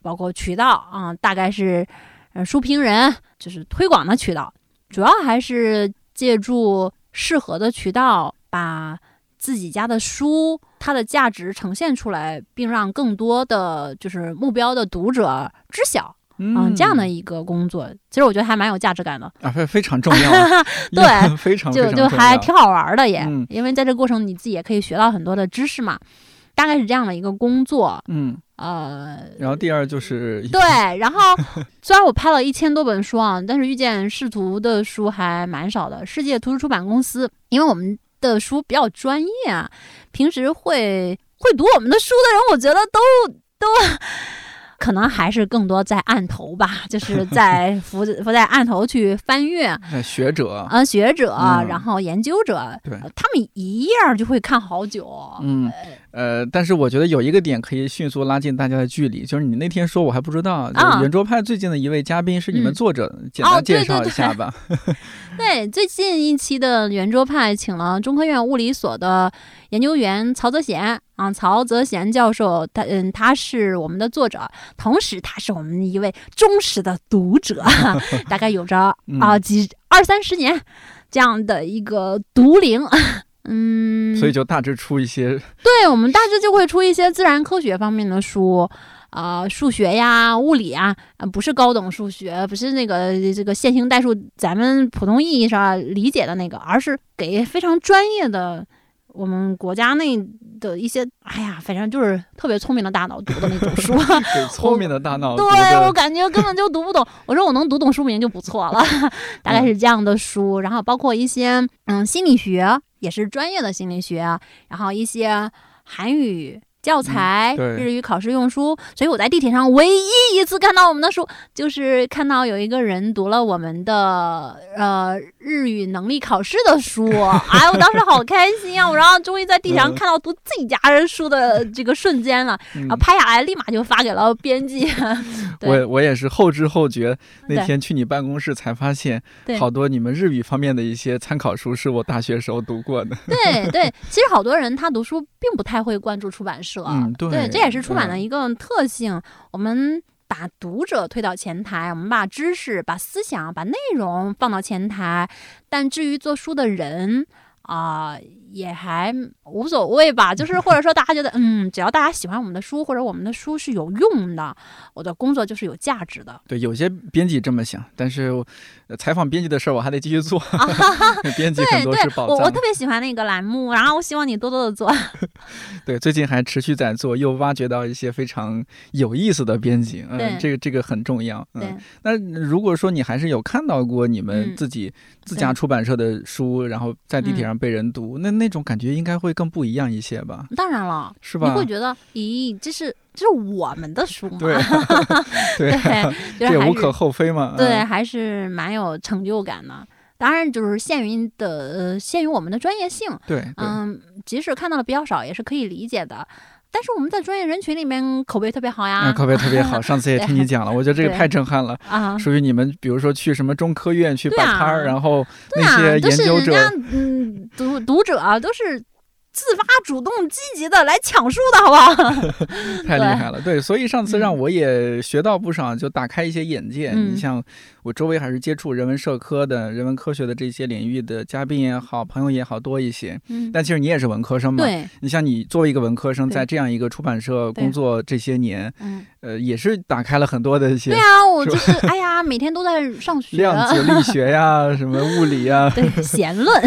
包括渠道啊，大概是呃书评人，就是推广的渠道。主要还是借助适合的渠道，把自己家的书。它的价值呈现出来，并让更多的就是目标的读者知晓，嗯，这样的一个工作，其实我觉得还蛮有价值感的啊，非非常重要，对，非常就就还挺好玩的也，因为在这个过程你自己也可以学到很多的知识嘛，大概是这样的一个工作，嗯，呃，然后第二就是 对，然后 虽然我拍了一千多本书啊，但是遇见视图的书还蛮少的，世界图书出版公司，因为我们。的书比较专业啊，平时会会读我们的书的人，我觉得都都可能还是更多在案头吧，就是 在 伏伏在案头去翻阅。学者啊，学者，然后研究者，对，他们一页就会看好久。嗯。呃，但是我觉得有一个点可以迅速拉近大家的距离，就是你那天说我还不知道就，圆桌派最近的一位嘉宾是你们作者，简单介绍一下吧。对，最近一期的圆桌派请了中科院物理所的研究员曹泽贤啊，曹泽贤教授，他嗯，他是我们的作者，同时他是我们一位忠实的读者，大概有着啊几二三十年这样的一个读龄。嗯，所以就大致出一些，对我们大致就会出一些自然科学方面的书，啊，数学呀、物理啊，不是高等数学，不是那个这个线性代数，咱们普通意义上理解的那个，而是给非常专业的我们国家内的一些，哎呀，反正就是特别聪明的大脑读的那种书。聪明的大脑，对我感觉根本就读不懂。我说我能读懂书名就不错了，大概是这样的书。然后包括一些嗯心理学。也是专业的心理学，然后一些韩语。教材、日语考试用书，所以我在地铁上唯一一次看到我们的书，就是看到有一个人读了我们的呃日语能力考试的书。哎，我当时好开心啊！我然后终于在地铁上看到读自己家人书的这个瞬间了，然后拍下来立马就发给了编辑。我我也是后知后觉，那天去你办公室才发现，好多你们日语方面的一些参考书是我大学时候读过的。对对，其实好多人他读书并不太会关注出版社。嗯，对，这也是出版的一个特性。我们把读者推到前台，我们把知识、把思想、把内容放到前台，但至于做书的人。啊，也还无所谓吧，就是或者说大家觉得，嗯，只要大家喜欢我们的书，或者我们的书是有用的，我的工作就是有价值的。对，有些编辑这么想，但是采访编辑的事儿我还得继续做。编辑很多是宝藏。我我特别喜欢那个栏目，然后我希望你多多的做。对，最近还持续在做，又挖掘到一些非常有意思的编辑，嗯，这个这个很重要。嗯，那如果说你还是有看到过你们自己自家出版社的书，然后在地铁上。被人读，那那种感觉应该会更不一样一些吧？当然了，是吧？你会觉得，咦，这是这是我们的书嘛？对，对，这无可厚非嘛。对，还是蛮有成就感的。当然，就是限于的呃，限于我们的专业性。对，嗯，即使看到的比较少，也是可以理解的。但是我们在专业人群里面口碑特别好呀，口碑特别好。上次也听你讲了，我觉得这个太震撼了啊！属于你们，比如说去什么中科院去摆摊儿，然后那些研究者，嗯，读读者都是。自发、主动、积极的来抢书的好不好？太厉害了，对，所以上次让我也学到不少，就打开一些眼界。你像我周围还是接触人文社科的、人文科学的这些领域的嘉宾也好、朋友也好多一些。嗯，但其实你也是文科生嘛。对。你像你作为一个文科生，在这样一个出版社工作这些年，嗯，呃，也是打开了很多的一些。对啊，我就是哎呀，每天都在上学。量子力学呀，什么物理呀。对，弦论。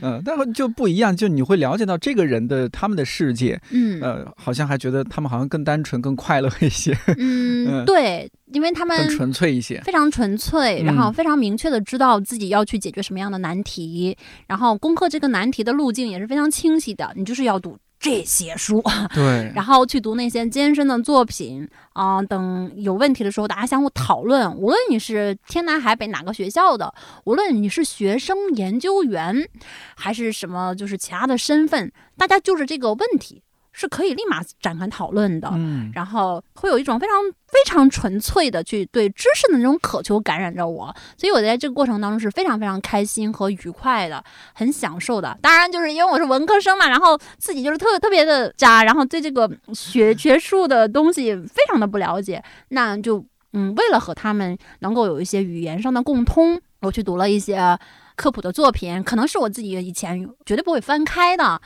嗯，但是就不一样，就你会了解到。这个人的他们的世界，嗯，呃，好像还觉得他们好像更单纯、更快乐一些。嗯，对，因为他们更纯粹一些，非常纯粹，然后非常明确的知道自己要去解决什么样的难题，然后攻克这个难题的路径也是非常清晰的。你就是要读。这些书，对，然后去读那些艰深的作品啊，等有问题的时候，大家相互讨论。无论你是天南海北哪个学校的，无论你是学生、研究员，还是什么，就是其他的身份，大家就是这个问题。是可以立马展开讨论的，嗯，然后会有一种非常非常纯粹的去对知识的那种渴求感染着我，所以我在这个过程当中是非常非常开心和愉快的，很享受的。当然，就是因为我是文科生嘛，然后自己就是特特别的渣，然后对这个学学术的东西非常的不了解，那就嗯，为了和他们能够有一些语言上的共通，我去读了一些。科普的作品可能是我自己以前绝对不会翻开的啊！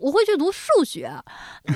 我会去读数学，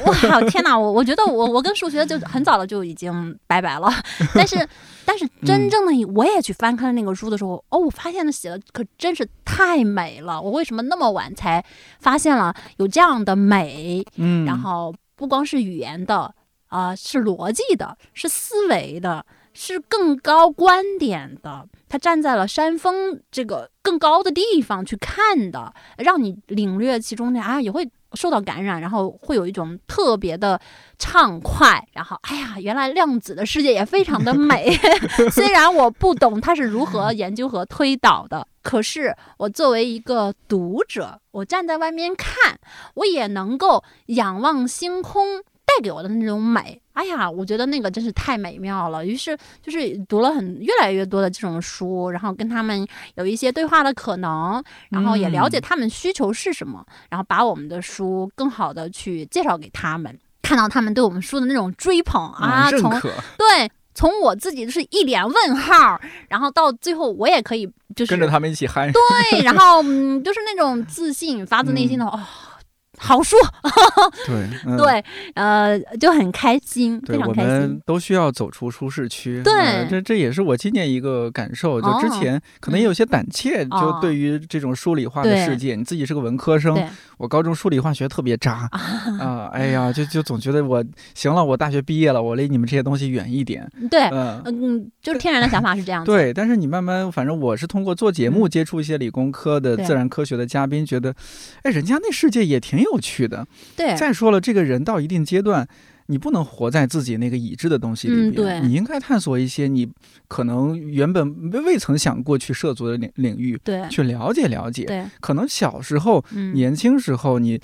哇天哪！我我觉得我我跟数学就很早的就已经拜拜了。但是 但是真正的我也去翻开那个书的时候，哦，我发现的写的可真是太美了。我为什么那么晚才发现了有这样的美？嗯，然后不光是语言的啊，是逻辑的，是思维的。是更高观点的，他站在了山峰这个更高的地方去看的，让你领略其中的啊，也会受到感染，然后会有一种特别的畅快。然后，哎呀，原来量子的世界也非常的美。虽然我不懂它是如何研究和推导的，可是我作为一个读者，我站在外面看，我也能够仰望星空带给我的那种美。哎呀，我觉得那个真是太美妙了。于是就是读了很越来越多的这种书，然后跟他们有一些对话的可能，然后也了解他们需求是什么，然后把我们的书更好的去介绍给他们，看到他们对我们书的那种追捧啊，从对从我自己就是一脸问号，然后到最后我也可以就是跟着他们一起嗨，对，然后嗯，就是那种自信，发自内心的 哦。好书，对 对，呃，就很开心，非常开心。我们都需要走出舒适区，对，这这也是我今年一个感受。就之前可能也有些胆怯，就对于这种数理化的世界，你自己是个文科生。我高中数理化学特别渣 啊！哎呀，就就总觉得我行了，我大学毕业了，我离你们这些东西远一点。对，嗯嗯，就是天然的想法是这样。对，但是你慢慢，反正我是通过做节目接触一些理工科的、自然科学的嘉宾，觉得，哎，人家那世界也挺有趣的。对，再说了，这个人到一定阶段。你不能活在自己那个已知的东西里边，你应该探索一些你可能原本未曾想过去涉足的领领域，对，去了解了解。对，可能小时候、年轻时候你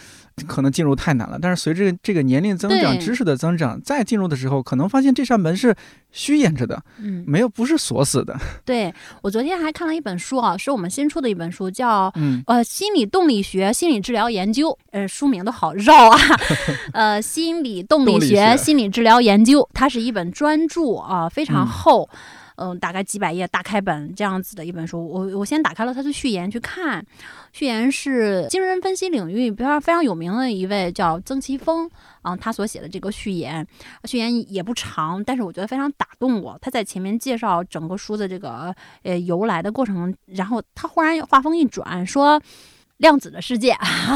可能进入太难了，但是随着这个年龄增长、知识的增长，再进入的时候，可能发现这扇门是虚掩着的，嗯，没有不是锁死的。对我昨天还看了一本书啊，是我们新出的一本书，叫《呃心理动力学心理治疗研究》，呃，书名都好绕啊，呃，心理动力。学心理治疗研究，它是一本专著啊，非常厚，嗯，嗯大概几百页大开本这样子的一本书。我我先打开了它的序言去看，序言是精神分析领域比较非常有名的一位叫曾奇峰啊，他所写的这个序言，序言也不长，但是我觉得非常打动我。他在前面介绍整个书的这个呃由来的过程，然后他忽然话锋一转说。量子的世界，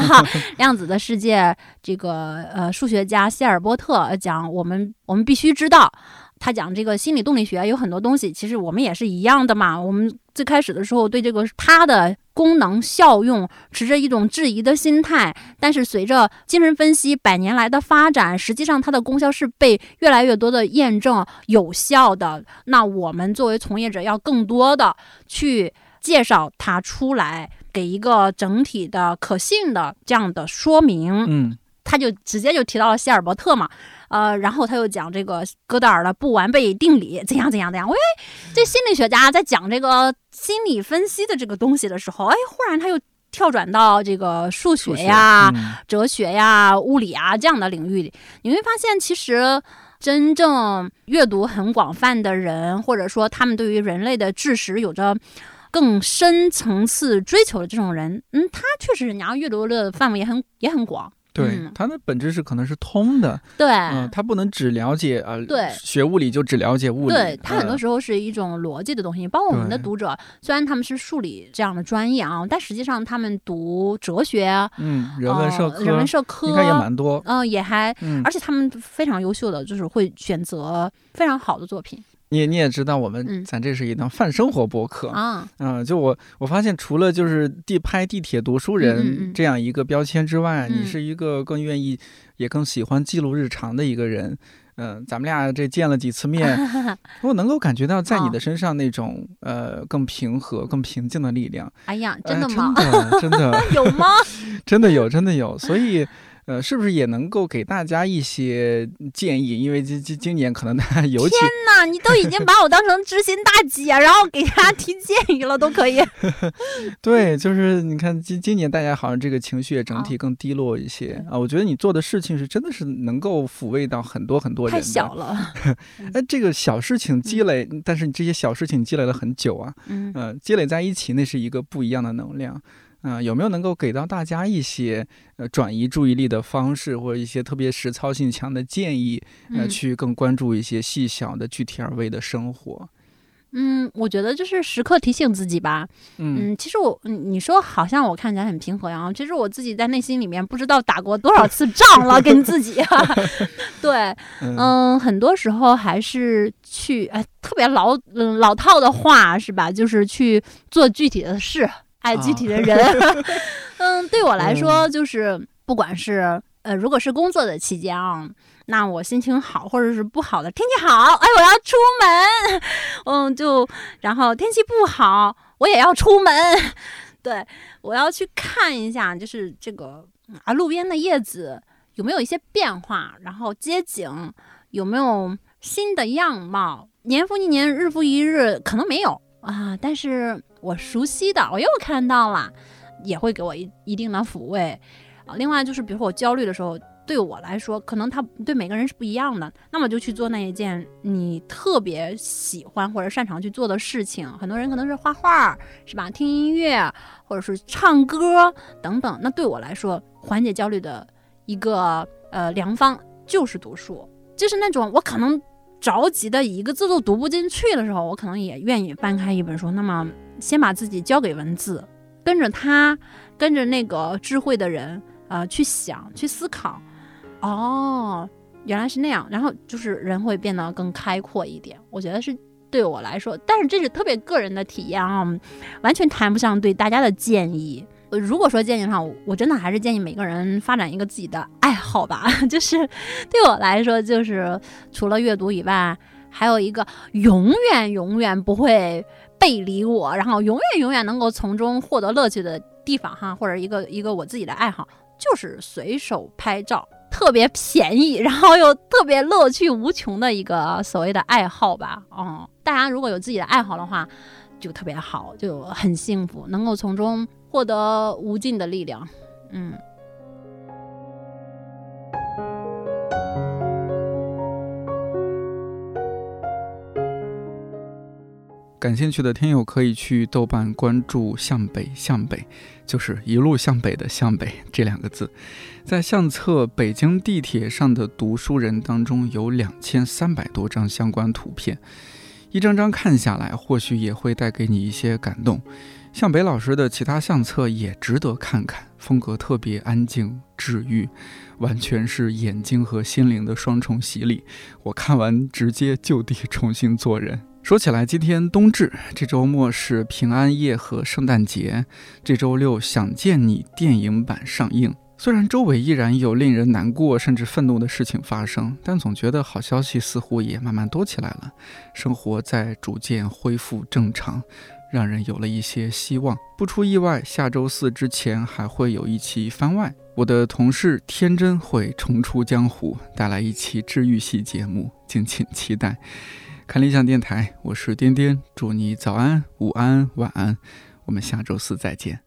量子的世界，这个呃，数学家希尔波特讲，我们我们必须知道，他讲这个心理动力学有很多东西，其实我们也是一样的嘛。我们最开始的时候对这个它的功能效用持着一种质疑的心态，但是随着精神分析百年来的发展，实际上它的功效是被越来越多的验证有效的。那我们作为从业者，要更多的去介绍它出来。给一个整体的可信的这样的说明，嗯，他就直接就提到了希尔伯特嘛，呃，然后他又讲这个哥德尔的不完备定理怎样怎样怎样。喂，这心理学家在讲这个心理分析的这个东西的时候，哎，忽然他又跳转到这个数学呀、哲学呀、物理啊这样的领域里，你会发现，其实真正阅读很广泛的人，或者说他们对于人类的知识有着。更深层次追求的这种人，嗯，他确实你要阅读的范围也很也很广。对，它的本质是可能是通的。对，嗯，他不能只了解啊，对，学物理就只了解物理。对它很多时候是一种逻辑的东西。包括我们的读者，虽然他们是数理这样的专业啊，但实际上他们读哲学，嗯，人文社科，人文社科应该也蛮多。嗯，也还，而且他们非常优秀的，就是会选择非常好的作品。你你也知道，我们咱这是一档泛生活博客啊，嗯，就我我发现，除了就是地拍地铁读书人这样一个标签之外，你是一个更愿意也更喜欢记录日常的一个人。嗯，咱们俩这见了几次面，我能够感觉到在你的身上那种呃更平和、更平静的力量。哎呀，真的吗？真的真的 有吗？真的有，真的有，所以。呃，是不是也能够给大家一些建议？因为今今今年可能大家尤其天哪，你都已经把我当成知心大姐，然后给大家提建议了，都可以。对，就是你看今今年大家好像这个情绪也整体更低落一些啊。我觉得你做的事情是真的是能够抚慰到很多很多人。太小了。哎，这个小事情积累，但是你这些小事情积累了很久啊。嗯。积累在一起，那是一个不一样的能量。啊，有没有能够给到大家一些呃转移注意力的方式，或者一些特别实操性强的建议，呃，去更关注一些细小的具体而微的生活？嗯，我觉得就是时刻提醒自己吧。嗯，其实我你说好像我看起来很平和呀，其实我自己在内心里面不知道打过多少次仗了，跟自己。对，嗯，很多时候还是去哎，特别老嗯老套的话是吧？就是去做具体的事。爱具体的人，嗯，对我来说，就是不管是呃，如果是工作的期间啊，那我心情好或者是不好的天气好，哎，我要出门，嗯，就然后天气不好，我也要出门，对我要去看一下，就是这个啊，路边的叶子有没有一些变化，然后街景有没有新的样貌，年复一年，日复一日，可能没有。啊，但是。我熟悉的，我又看到了，也会给我一一定的抚慰啊。另外就是，比如说我焦虑的时候，对我来说，可能他对每个人是不一样的，那么就去做那一件你特别喜欢或者擅长去做的事情。很多人可能是画画，是吧？听音乐，或者是唱歌等等。那对我来说，缓解焦虑的一个呃良方就是读书，就是那种我可能着急的一个字都读不进去的时候，我可能也愿意翻开一本书。那么。先把自己交给文字，跟着他，跟着那个智慧的人，呃，去想，去思考。哦，原来是那样。然后就是人会变得更开阔一点。我觉得是对我来说，但是这是特别个人的体验啊，完全谈不上对大家的建议。如果说建议的话，我真的还是建议每个人发展一个自己的爱好吧。就是对我来说，就是除了阅读以外，还有一个永远永远不会背离我，然后永远永远能够从中获得乐趣的地方哈，或者一个一个我自己的爱好，就是随手拍照，特别便宜，然后又特别乐趣无穷的一个所谓的爱好吧。哦，大家如果有自己的爱好的话。就特别好，就很幸福，能够从中获得无尽的力量。嗯，感兴趣的听友可以去豆瓣关注“向北向北”，就是一路向北的“向北 ”这两个字。在相册北京地铁上的读书人当中，有两千三百多张相关图片。一张张看下来，或许也会带给你一些感动。向北老师的其他相册也值得看看，风格特别安静治愈，完全是眼睛和心灵的双重洗礼。我看完直接就地重新做人。说起来，今天冬至，这周末是平安夜和圣诞节，这周六《想见你》电影版上映。虽然周围依然有令人难过甚至愤怒的事情发生，但总觉得好消息似乎也慢慢多起来了，生活在逐渐恢复正常，让人有了一些希望。不出意外，下周四之前还会有一期番外，我的同事天真会重出江湖，带来一期治愈系节目，敬请期待。看理想电台，我是颠颠，祝你早安、午安、晚安，我们下周四再见。